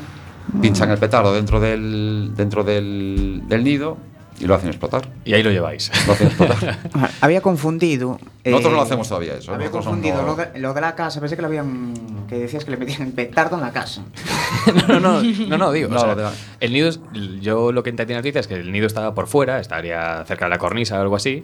pinchan el petardo dentro del, dentro del, del nido y lo hacen explotar. Y ahí lo lleváis. Lo hacen explotar. [LAUGHS] Había confundido. Nosotros no lo eh, hacemos todavía eso. Había Nosotros confundido no- lo, de, lo de la casa. Pensé que lo habían. que decías que le metían petardo en la casa. [LAUGHS] no, no, no, no, digo. o No, sea, lo de la- El nido, es- yo lo que entendí en la noticia es que el nido estaba por fuera, estaría cerca de la cornisa o algo así.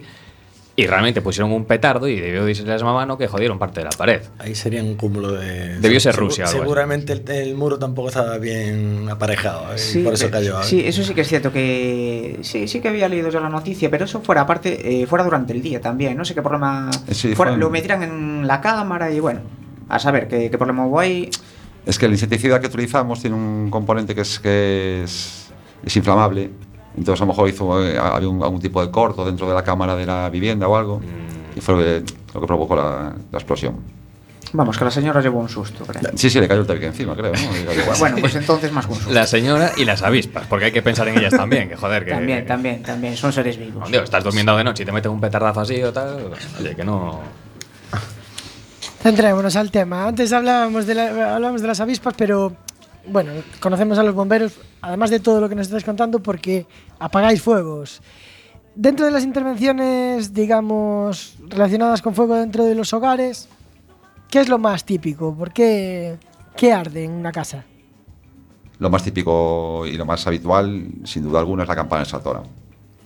Y realmente pusieron un petardo y debió decirle a la mano que jodieron parte de la pared. Ahí sería un cúmulo de. Debió ser Segu- Rusia algo así. Seguramente el, el muro tampoco estaba bien aparejado. ¿eh? y por eso cayó. Sí, eso sí que es cierto que. Sí, sí que había leído yo la noticia, pero eso fuera aparte, eh, fuera durante el día también. No sé qué problema. Sí, fuera- fue- Lo metieran en la cámara y bueno. A saber qué, qué problema hubo ahí. Es que el insecticida que utilizamos tiene un componente que es, que es, es inflamable. Entonces a lo mejor hizo, eh, había un- algún tipo de corto dentro de la cámara de la vivienda o algo. Y fue lo que, lo que provocó la, la explosión. Vamos, que la señora llevó un susto, creo. Sí, sí, le cayó el tabique encima, creo. ¿no? Bueno, pues entonces más que un susto. La señora y las avispas, porque hay que pensar en ellas también, que joder, que. También, también, también. Son seres vivos. Digo, estás durmiendo de noche y te meten un petardazo así o tal. Oye, que no. Centrémonos al tema. Antes hablábamos de, la- hablábamos de las avispas, pero bueno, conocemos a los bomberos, además de todo lo que nos estás contando, porque apagáis fuegos. Dentro de las intervenciones, digamos, relacionadas con fuego dentro de los hogares, ¿qué es lo más típico? ¿Por qué, qué arde en una casa? Lo más típico y lo más habitual, sin duda alguna, es la campana extractora.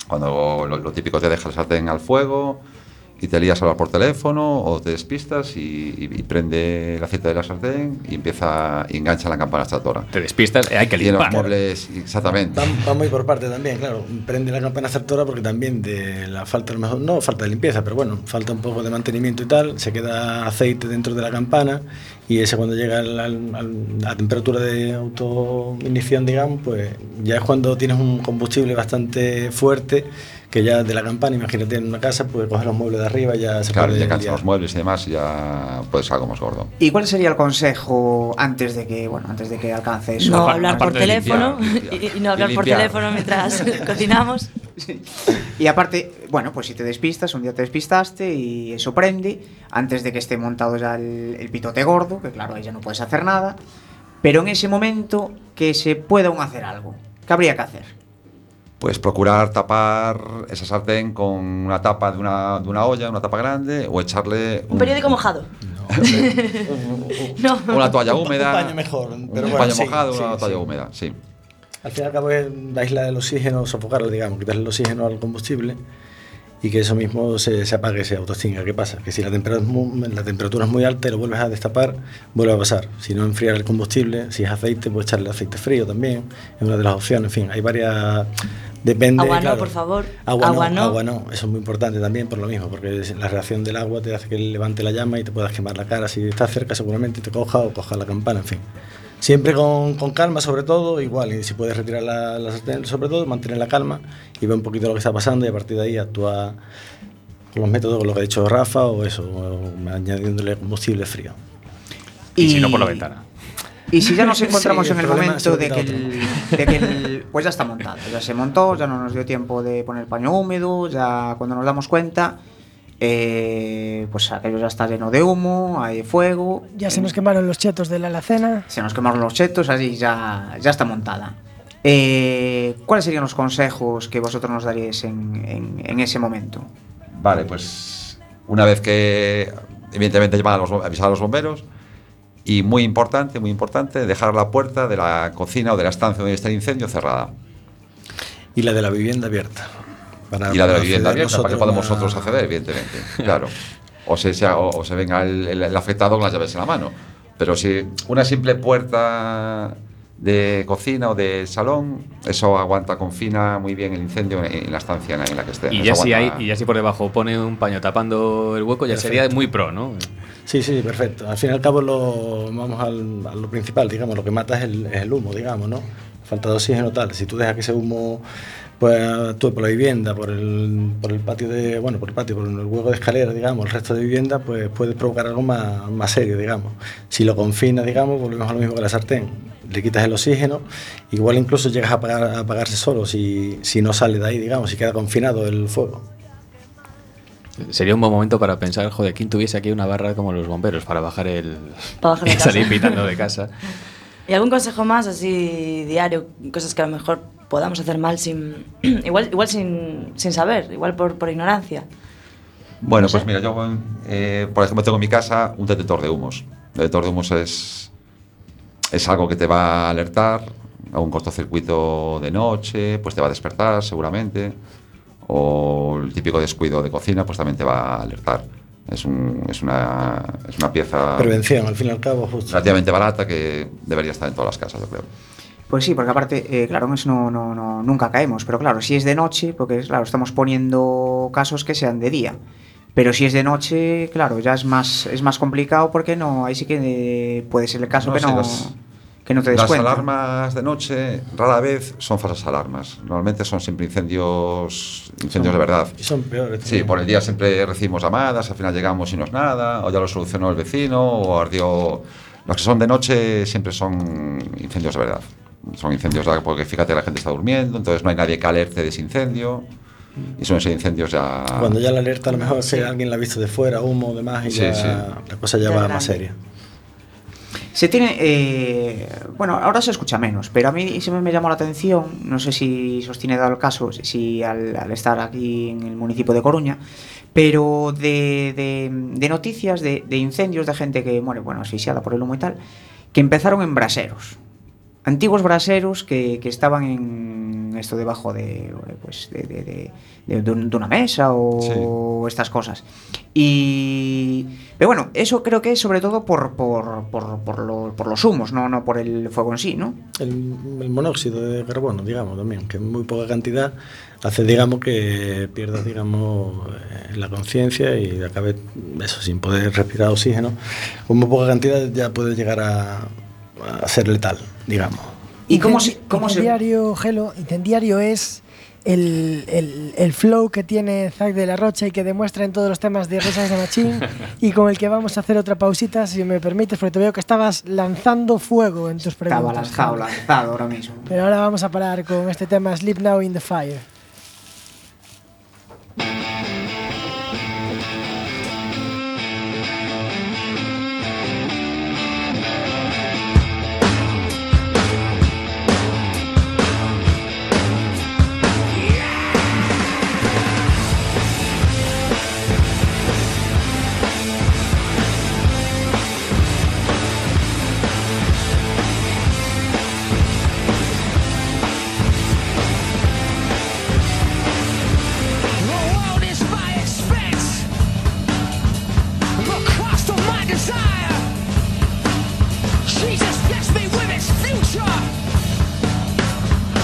Cuando lo, lo típico te deja el sartén al fuego y te lías a hablar por teléfono o te despistas y, y- y prende el aceite de la sartén y empieza y engancha la campana extractora. Te despistas, eh, hay que Y en los muebles, exactamente. Va, va muy por parte también, claro. Prende la campana extractora porque también de la falta, a lo mejor, no falta de limpieza, pero bueno, falta un poco de mantenimiento y tal. Se queda aceite dentro de la campana y ese cuando llega a la temperatura de autoignición, digamos, pues ya es cuando tienes un combustible bastante fuerte que ya de la campana, imagínate en una casa, pues coger los muebles de arriba ya se Claro, puede ya cansas liar. los muebles y demás y ya puede ser algo más gordo. ¿Y cuál sería el consejo antes de que, bueno, antes de que alcance eso? No hablar por teléfono limpiar, y, limpiar. y no hablar Y por teléfono mientras [LAUGHS] cocinamos. Y aparte, bueno, pues si te despistas, un día te despistaste y eso prende, antes de que esté montado ya el, el pitote gordo, que claro, ahí ya no puedes hacer nada, pero en ese momento que se pueda aún hacer algo, ¿qué habría que hacer? Pues procurar tapar esa sartén con una tapa de una, de una olla, una tapa grande, o echarle Un periódico mojado. No. [LAUGHS] una toalla Un húmeda. un paño mejor, pero un bueno, paño sí, mojado, sí, una sí. toalla húmeda, sí. Al fin y al cabo es aislar el oxígeno, sofocarlo, digamos, quitarle el oxígeno al combustible y que eso mismo se, se apague, se autoextinga. ¿Qué pasa? Que si la temperatura, es muy, la temperatura es muy alta y lo vuelves a destapar, vuelve a pasar. Si no, enfriar el combustible, si es aceite, pues echarle aceite frío también, es una de las opciones. En fin, hay varias... Depende, Agua no, claro. por favor. Agua, Agua no, no. agua no. Eso es muy importante también por lo mismo, porque la reacción del agua te hace que levante la llama y te puedas quemar la cara. Si estás cerca, seguramente te coja o coja la campana, en fin. Siempre con, con calma, sobre todo, igual, y si puedes retirar la, la sartén, sobre todo, mantener la calma y ver un poquito lo que está pasando y a partir de ahí actúa con los métodos, con lo que ha dicho Rafa o eso, o añadiéndole combustible frío. Y si no, por la ventana. Y si ya nos [LAUGHS] encontramos Sí, en el el momento de lo que, el, de que el- Pues ya está montado, ya se montó, ya no nos dio tiempo de poner paño húmedo, ya cuando nos damos cuenta, eh, pues aquello ya está lleno de humo, hay fuego. Ya se nos quemaron los chetos de la alacena. se nos quemaron los chetos, así ya, ya está montada. Eh, ¿Cuáles serían los consejos que vosotros nos daríais en, en- en ese momento? Vale, pues una vez que, evidentemente, llamar a los, avisar a los bomberos. Y muy importante, muy importante, dejar la puerta de la cocina o de la estancia donde está el incendio cerrada. Y la de la vivienda abierta. Para- y la de la vivienda abierta, para que podamos nosotros acceder, evidentemente. Claro. O se, sea- o, o se venga el, el- el afectado con las llaves en la mano. Pero si una simple puerta de cocina o de salón, eso aguanta, confina muy bien el incendio en, en la estancia en la que esté. Y ya, si hay, aguanta- y ya si por debajo pone un paño tapando el hueco, ya sería Perfecto. muy pro, ¿no? Sí, sí, perfecto. Al fin y al cabo lo, vamos al- a lo principal, digamos, lo que mata es el, es el humo, digamos, ¿no? Falta de oxígeno tal. Si tú dejas que ese humo pues actúe por la vivienda, por el, por el patio de, bueno, por el patio, por el hueco de escalera, digamos, el resto de vivienda, pues puede provocar algo más, más serio, digamos. Si lo confinas, digamos, volvemos a lo mismo que la sartén. Le quitas el oxígeno, igual incluso llegas a, apagar, a apagarse solo si, si no sale de ahí, digamos, si queda confinado el fuego. Sería un buen momento para pensar, joder, ¿quién tuviese aquí una barra como los bomberos para bajar el. Para bajar de [LAUGHS] y salir pitando de casa? [LAUGHS] ¿Y algún consejo más así diario? Cosas que a lo mejor podamos hacer mal sin. [CLEARS THROAT] igual igual sin, sin saber, igual por, por ignorancia. Bueno, No sé. pues mira, yo, eh, por ejemplo, tengo en mi casa un detector de humos. El detector de humos es, es algo que te va a alertar a un cortocircuito de noche, pues te va a despertar seguramente. O el típico descuido de cocina, pues también te va a alertar. Es, un- es, una, es una pieza Prevención, al fin y al cabo, justo. relativamente barata que debería estar en todas las casas, yo creo. Pues sí, porque aparte, eh, claro, en eso no, no, no- nunca caemos, pero claro, si es de noche, porque claro, estamos poniendo casos que sean de día. Pero si es de noche, claro, ya es más, es más complicado porque no, ahí sí que eh, puede ser el caso No, que, no, las- que no te des Las cuenta. alarmas de noche rara vez son falsas alarmas. Normalmente son siempre incendios, incendios de verdad. Y son peores. Sí, por el día siempre recibimos llamadas, al final llegamos y no es nada, o ya lo solucionó el vecino, o ardió. Los que son de noche siempre son incendios de verdad. Son incendios ya porque fíjate, la gente está durmiendo, entonces no hay nadie que alerte de ese incendio. Y son esos incendios ya. Cuando ya la alerta, a lo mejor que alguien la ha visto de fuera, humo, demás, y Sí, ya sí. la cosa ya Ya va grande. más seria. Se tiene. eh, bueno, ahora se escucha menos, pero a mí siempre me llamó la atención. No sé si os tiene dado el caso, si- si al, al estar aquí en el municipio de Coruña, pero de, de- de noticias de, de incendios de gente que muere, bueno, asfixiada por el humo y tal, que empezaron en braseros. Antiguos braseros que, que estaban en esto debajo de, pues, de, de- de- de- de un- de una mesa o estas cosas. Y. Pero bueno, eso creo que es sobre todo por, por, por, por, lo- por los humos, no, no por el fuego en sí, ¿no? El, el monóxido de carbono, digamos, también, que en muy poca cantidad hace, digamos, que pierdas, digamos, eh, la conciencia y acabe, eso, sin poder respirar oxígeno. Con muy poca cantidad ya puede llegar a, a ser letal, digamos. ¿Y cómo se, cómo se, incendiario, Gelo, incendiario es el, el- el flow que tiene Zack de la Rocha y que demuestra en todos los temas de Risas de Machín [LAUGHS] y con el que vamos a hacer otra pausita, si me permites, porque te veo que estabas lanzando fuego en tus preguntas. estaba lanzado, lanzado ahora mismo? Pero ahora vamos a parar con este tema Sleep Now in the Fire.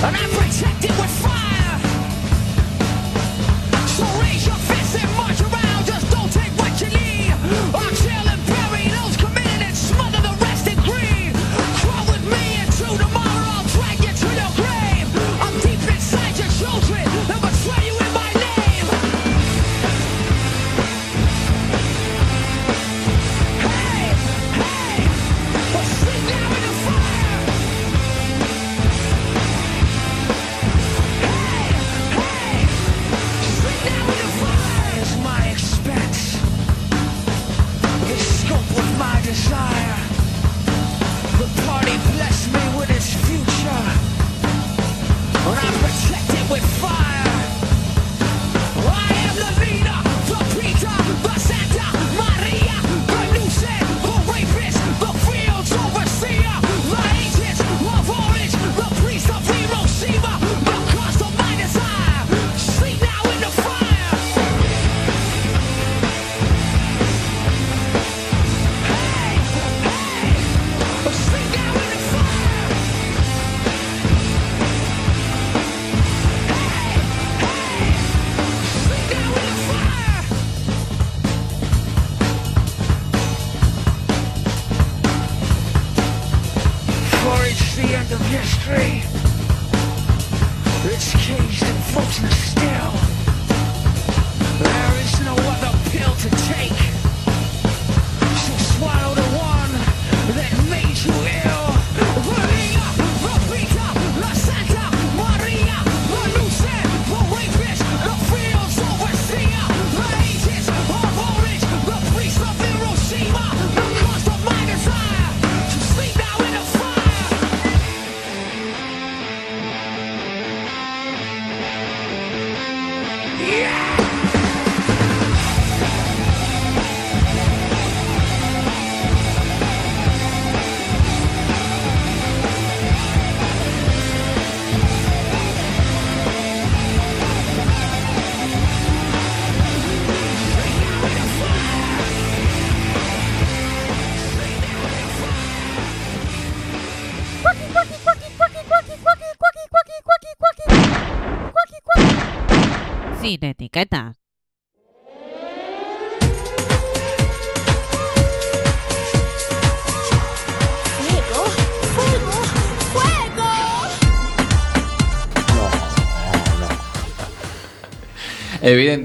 And I protect it with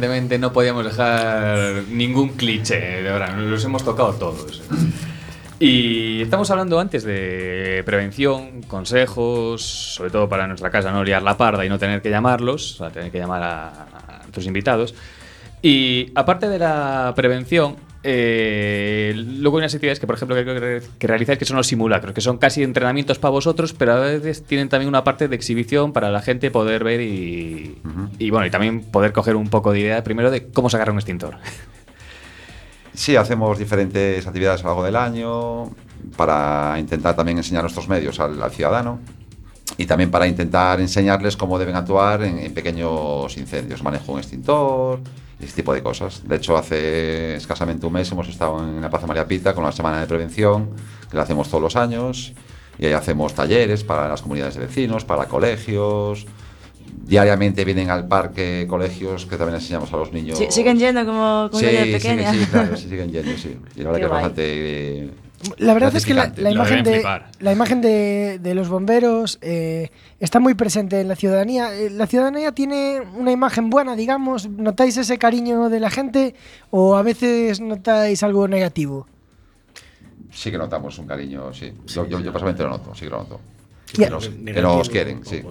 No podíamos dejar ningún cliché ahora, los hemos tocado todos. Y estamos hablando antes de prevención, consejos, sobre todo para nuestra casa no liar la parda y no tener que llamarlos, o sea, tener que llamar a, nuestros invitados. Y aparte de la prevención, eh, luego hay unas actividades que, por ejemplo, que, que, realizáis que son los simulacros, que son casi entrenamientos para vosotros, pero a veces tienen también una parte de exhibición para la gente poder ver y, y bueno, y también poder coger un poco de idea primero de cómo sacar un extintor. Sí, hacemos diferentes actividades a lo largo del año para intentar también enseñar nuestros medios al, al ciudadano y también para intentar enseñarles cómo deben actuar en, en pequeños incendios, manejo un extintor y ese tipo de cosas. De hecho, hace escasamente un mes hemos estado en la Plaza María Pita con la semana de prevención, que la hacemos todos los años, y ahí hacemos talleres para las comunidades de vecinos, para colegios. Diariamente vienen al parque colegios que también enseñamos a los niños. Sí, siguen yendo como, como Sí, yo de siguen- sí, claro, sí, [LAUGHS] siguen yendo, sí. Y la verdad Qué que es guay. bastante. La verdad es que la, imagen, de, flipar. la imagen de, de los bomberos eh, está muy presente en la ciudadanía. Eh, La ciudadanía tiene una imagen buena, digamos. ¿Notáis ese cariño de la gente o a veces notáis algo negativo? Sí que notamos un cariño, sí. Yo, yo, yo personalmente lo noto, sí que lo noto. Que nos, que nos quieren, sí.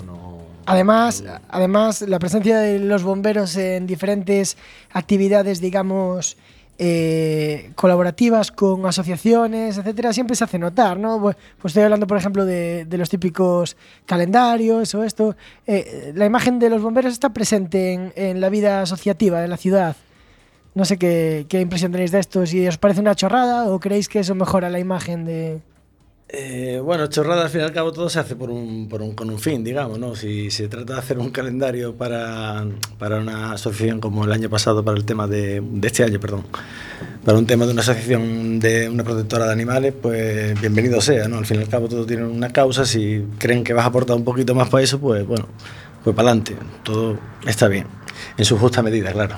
Además, además, la presencia de los bomberos en diferentes actividades, digamos, eh, colaborativas con asociaciones, etcétera, siempre se hace notar, ¿no? Pues estoy hablando, por ejemplo, de, los típicos calendarios o esto. Eh, la imagen de los bomberos está presente en, en la vida asociativa de la ciudad. No sé qué, qué impresión tenéis de esto, si os parece una chorrada o creéis que eso mejora la imagen de... Eh, bueno, chorrada al fin y al cabo todo se hace por un, por un, con un fin, digamos, ¿no? Si se trata de hacer un calendario para, para una asociación como el año pasado, para el tema de, de este año, perdón, para un tema de una asociación de una protectora de animales, pues bienvenido sea, ¿no? Al fin y al cabo todo tiene una causa, si creen que vas a aportar un poquito más para eso, pues bueno, pues para adelante, todo está bien, en su justa medida, claro.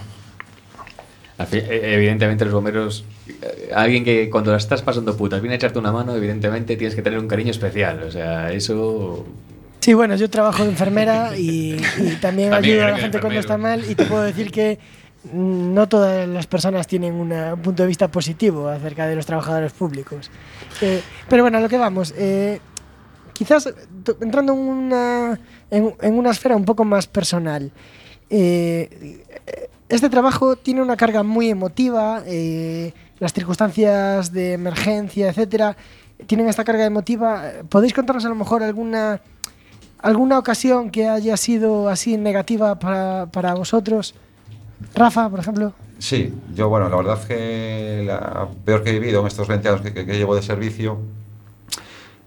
Eh, Evidentemente los bomberos, alguien que cuando la estás pasando putas viene a echarte una mano, evidentemente tienes que tener un cariño especial. O sea, eso... Sí, bueno, yo trabajo de enfermera [LAUGHS] y, y también, También ayudo a la gente cuando está mal y te puedo decir que no todas las personas tienen una- un punto de vista positivo acerca de los trabajadores públicos. Eh, pero bueno, a lo que vamos. eh, quizás entrando en una, en, en una esfera un poco más personal. eh, este trabajo tiene una carga muy emotiva, eh, las circunstancias de emergencia, etcétera, tienen esta carga emotiva. ¿Podéis contarnos a lo mejor alguna alguna ocasión que haya sido así negativa para, para vosotros? Rafa, por ejemplo. Sí, yo, bueno, la verdad que la peor que he vivido en estos 20 años que, llevo de servicio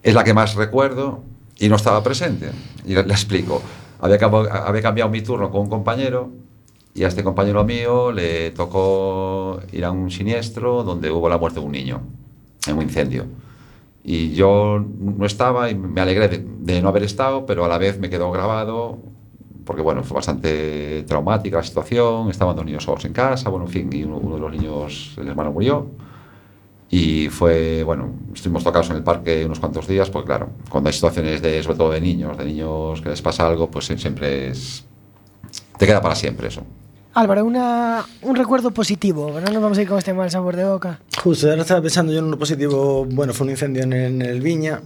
es la que más recuerdo y no estaba presente. Y le, explico. Había cambiado mi turno con un compañero y a este compañero mío le tocó ir a un siniestro donde hubo la muerte de un niño en un incendio. Y yo no estaba y me alegré de, de no haber estado, pero a la vez me quedó grabado porque bueno, fue bastante traumática la situación, estaban dos niños solos en casa, bueno, en fin, y uno, uno de los niños, el hermano murió. Y fue, bueno, estuvimos tocados en el parque unos cuantos días, porque claro, cuando hay situaciones de, sobre todo de niños, de niños que les pasa algo, pues siempre es... Te queda para siempre eso. Álvaro, una, un recuerdo positivo. No nos vamos a ir con este mal sabor de boca. Justo, ahora estaba pensando yo en uno positivo, bueno, fue un incendio en el, en el Viña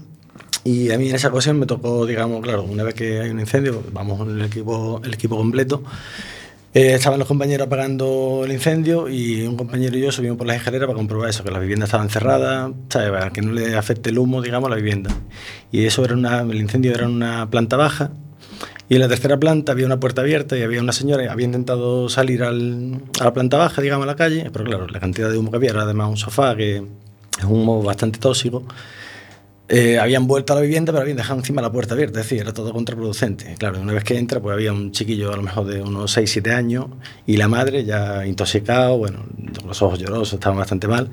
y a mí en esa ocasión me tocó, digamos, claro, una vez que hay un incendio, vamos con el equipo, el equipo completo, eh, estaban los compañeros apagando el incendio y un compañero y yo subimos por las escaleras para comprobar eso, que las viviendas estaban cerradas, ¿sabes? Para que no le afecte el humo, digamos, a la vivienda. Y eso era una, el incendio era en una planta baja y en la tercera planta había una puerta abierta y había una señora que había intentado salir al- a la planta baja, digamos, a la calle, pero claro, la cantidad de humo que había era además un sofá que es un humo bastante tóxico. Eh, habían vuelto a la vivienda, pero habían dejado encima la puerta abierta, es decir, era todo contraproducente. Claro, una vez que entra, pues había un chiquillo a lo mejor de unos 6, 7 años y la madre ya intoxicado, bueno, con los ojos llorosos, estaban bastante mal.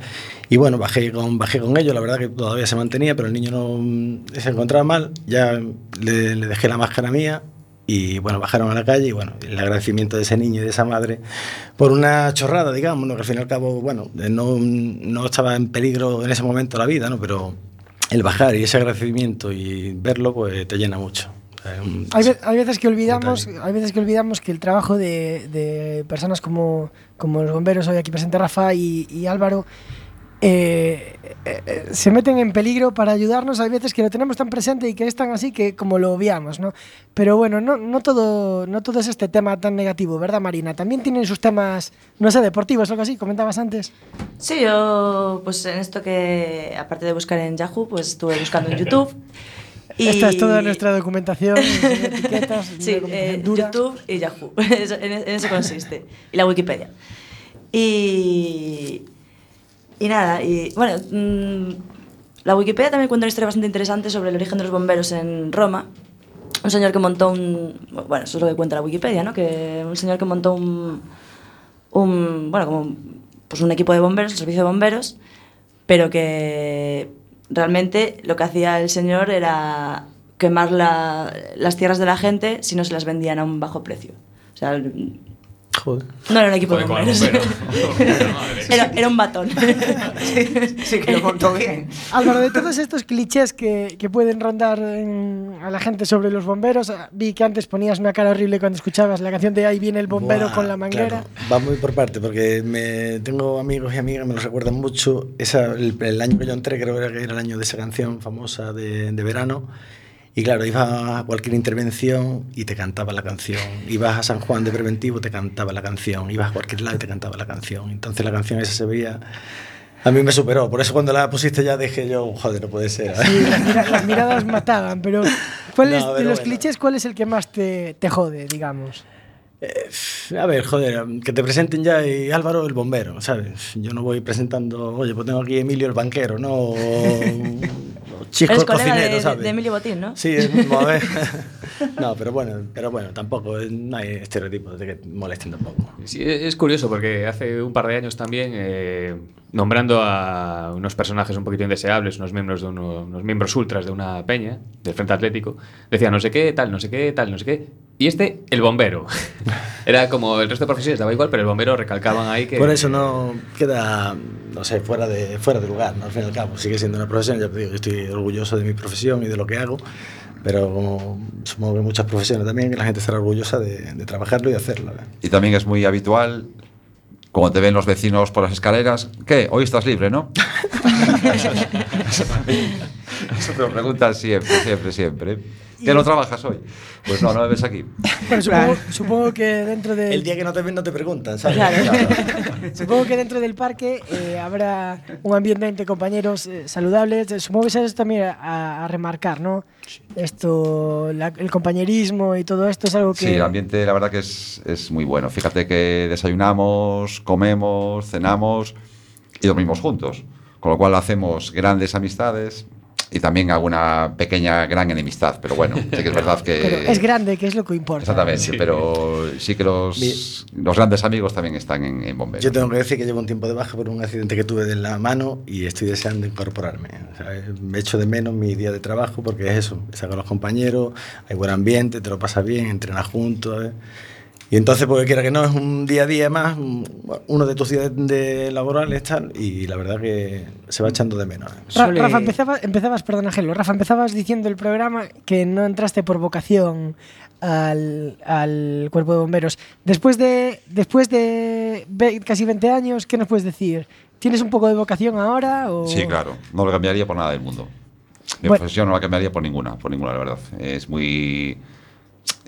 Y bueno, bajé con, bajé con ellos, la verdad que todavía se mantenía, pero el niño no se encontraba mal. Ya le, le dejé la máscara mía y bueno, bajaron a la calle y bueno, el agradecimiento de ese niño y de esa madre por una chorrada, digamos, ¿no? que al fin y al cabo, bueno, no, no estaba en peligro en ese momento la vida, ¿no? pero el bajar y ese agradecimiento y verlo, pues te llena mucho. Hay, hay veces que olvidamos, hay veces que olvidamos que el trabajo de, de personas como, como los bomberos, hoy aquí presente Rafa y, y Álvaro, eh, eh, eh, se meten en peligro para ayudarnos. Hay veces que lo tenemos tan presente y que es tan así que como lo obviamos, ¿no? Pero bueno, no, no, todo, no todo es este tema tan negativo, ¿verdad, Marina? También tienen sus temas, no sé, deportivos o algo así, comentabas antes. Sí, yo, pues en esto que, aparte de buscar en Yahoo, pues estuve buscando en [LAUGHS] YouTube. Y... Esta es toda nuestra documentación, [LAUGHS] etiquetas, Sí, eh. YouTube y Yahoo. [LAUGHS] En eso consiste. Y la Wikipedia. Y. Y nada, y bueno. mm, la Wikipedia también cuenta una historia bastante interesante sobre el origen de los bomberos en Roma. Un señor que montó un. Bueno, eso es lo que cuenta la Wikipedia, ¿no? Que un señor que montó un. un bueno, como. Pues un equipo de bomberos, el servicio de bomberos, pero que realmente lo que hacía el señor era quemar la- las tierras de la gente si no se las vendían a un bajo precio. O sea, Joder. no era un equipo Joder, de bomberos. [LAUGHS] era, era un batón. [LAUGHS] Sí, que lo contó bien. Álvaro, de todos estos clichés que, que pueden rondar en- a la gente sobre los bomberos, ah, vi que antes ponías una cara horrible cuando escuchabas la canción de Ahí viene el bombero Buah, con la manguera. claro, va muy por parte, porque me, tengo amigos y amigas me lo recuerdan mucho. Esa, el, el año que yo entré, creo que era el año de esa canción famosa de, de verano. Y claro, ibas a cualquier intervención y te cantaba la canción. Ibas a San Juan de preventivo, te cantaba la canción. Ibas a cualquier lado y te cantaba la canción. Entonces la canción esa se veía. A mí me superó. Por eso cuando la pusiste ya dije yo, joder, no puede ser. Sí, las, mira- las miradas mataban, pero ¿cuál [LAUGHS] es, No, de los bueno. clichés, cuál es el que más te, te jode, digamos? A ver, joder, que te presenten ya y Álvaro el bombero, ¿sabes? Yo no voy presentando, oye, pues tengo aquí Emilio el banquero, ¿no? O, [LAUGHS] o Chico el colega cocinero, de, ¿sabes? de Emilio Botín, ¿no? Sí, es mismo, a ver. [LAUGHS] No, pero bueno, pero bueno, tampoco, eh, no hay estereotipos de que molesten tampoco. Sí, es curioso porque hace un par de años también, eh, nombrando a unos personajes un poquito indeseables, unos miembros de uno- unos miembros ultras de una peña, del Frente Atlético, decía no sé qué, tal, no sé qué, tal, no sé qué. Y este, el bombero. [LAUGHS] Era como el resto de profesiones, daba igual, pero el bombero recalcaban ahí que... Por eso no queda, no sé, fuera de, fuera de lugar, ¿no? al fin y al cabo. Sigue siendo una profesión, ya te digo, yo estoy orgulloso de mi profesión y de lo que hago, pero como supongo que muchas profesiones también, que la gente estará orgullosa de, de trabajarlo y de hacerlo. ¿eh? Y también es muy habitual, Como te ven los vecinos por las escaleras, ¿qué? Hoy estás libre, ¿no? [LAUGHS] [LAUGHS] eso, eso, eso me lo preguntan siempre, siempre, siempre. ¿Que no trabajas hoy? Pues no, no me ves aquí. [LAUGHS] Bueno, supongo, supongo que dentro de... El día que no te ven no te preguntan, ¿sabes? Claro. [LAUGHS] Supongo que dentro del parque eh, habrá un ambiente entre compañeros eh, saludables. Eh, Supongo que eso es también a, a remarcar, ¿no? Esto, la- el compañerismo y todo esto es algo que... Sí, el ambiente la verdad que es, es muy bueno. Fíjate que desayunamos, comemos, cenamos y dormimos juntos. Con lo cual hacemos grandes amistades y también alguna pequeña gran enemistad. Pero bueno, sí que es [LAUGHS] verdad que... Pero es grande, que es lo que importa. Exactamente, pero sí que los, los grandes amigos también están en, en Bomberos. Yo tengo que decir que llevo un tiempo de baja por un accidente que tuve de la mano y estoy deseando incorporarme. O sea, me echo de menos mi día de trabajo porque es eso, estás con los compañeros, hay buen ambiente, te lo pasas bien, entrenas juntos. ¿eh? Y entonces, porque quiera que no, es un día a día más, un- uno de tus días de laborales tal, y la verdad que se va echando de menos. ¿eh? Ra- Suele- Rafa, empezaba- empezabas, perdón, Ángelo, Rafa, empezabas diciendo el programa que no entraste por vocación al, al cuerpo de bomberos. Después de, después de ve- casi 20 años, ¿qué nos puedes decir? ¿Tienes un poco de vocación ahora? O... Sí, claro, no lo cambiaría por nada del mundo. Mi Bueno. profesión no la cambiaría por ninguna, por ninguna, la verdad. Es muy...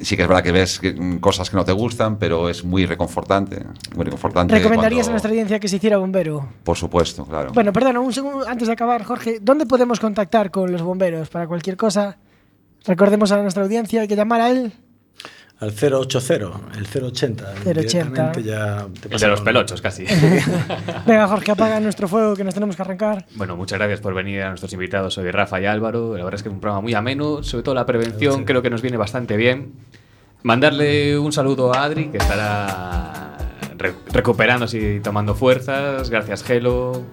Sí que es verdad que ves mm, cosas que no te gustan, pero es muy reconfortante. Muy reconfortante. ¿Recomendarías a nuestra audiencia que se hiciera bombero? Por supuesto, claro. Bueno, perdona, un segundo antes de acabar, Jorge. ¿Dónde podemos contactar con los bomberos para cualquier cosa? Recordemos a nuestra audiencia, hay que llamar a él. Al 080, el 080. 080. directamente Ya te El de los pelochos, casi. [LAUGHS] Venga, Jorge, apaga nuestro fuego que nos tenemos que arrancar. Bueno, muchas gracias por venir a nuestros invitados hoy, Rafa y Álvaro. La verdad es que es un programa muy ameno, sobre todo la prevención creo que nos viene bastante bien. Mandarle un saludo a Adri, que estará re- recuperándose y tomando fuerzas. Gracias, Gelo.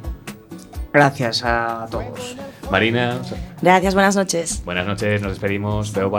Gracias a todos. Marina, Gracias, buenas noches. buenas noches, nos despedimos. Veo bye.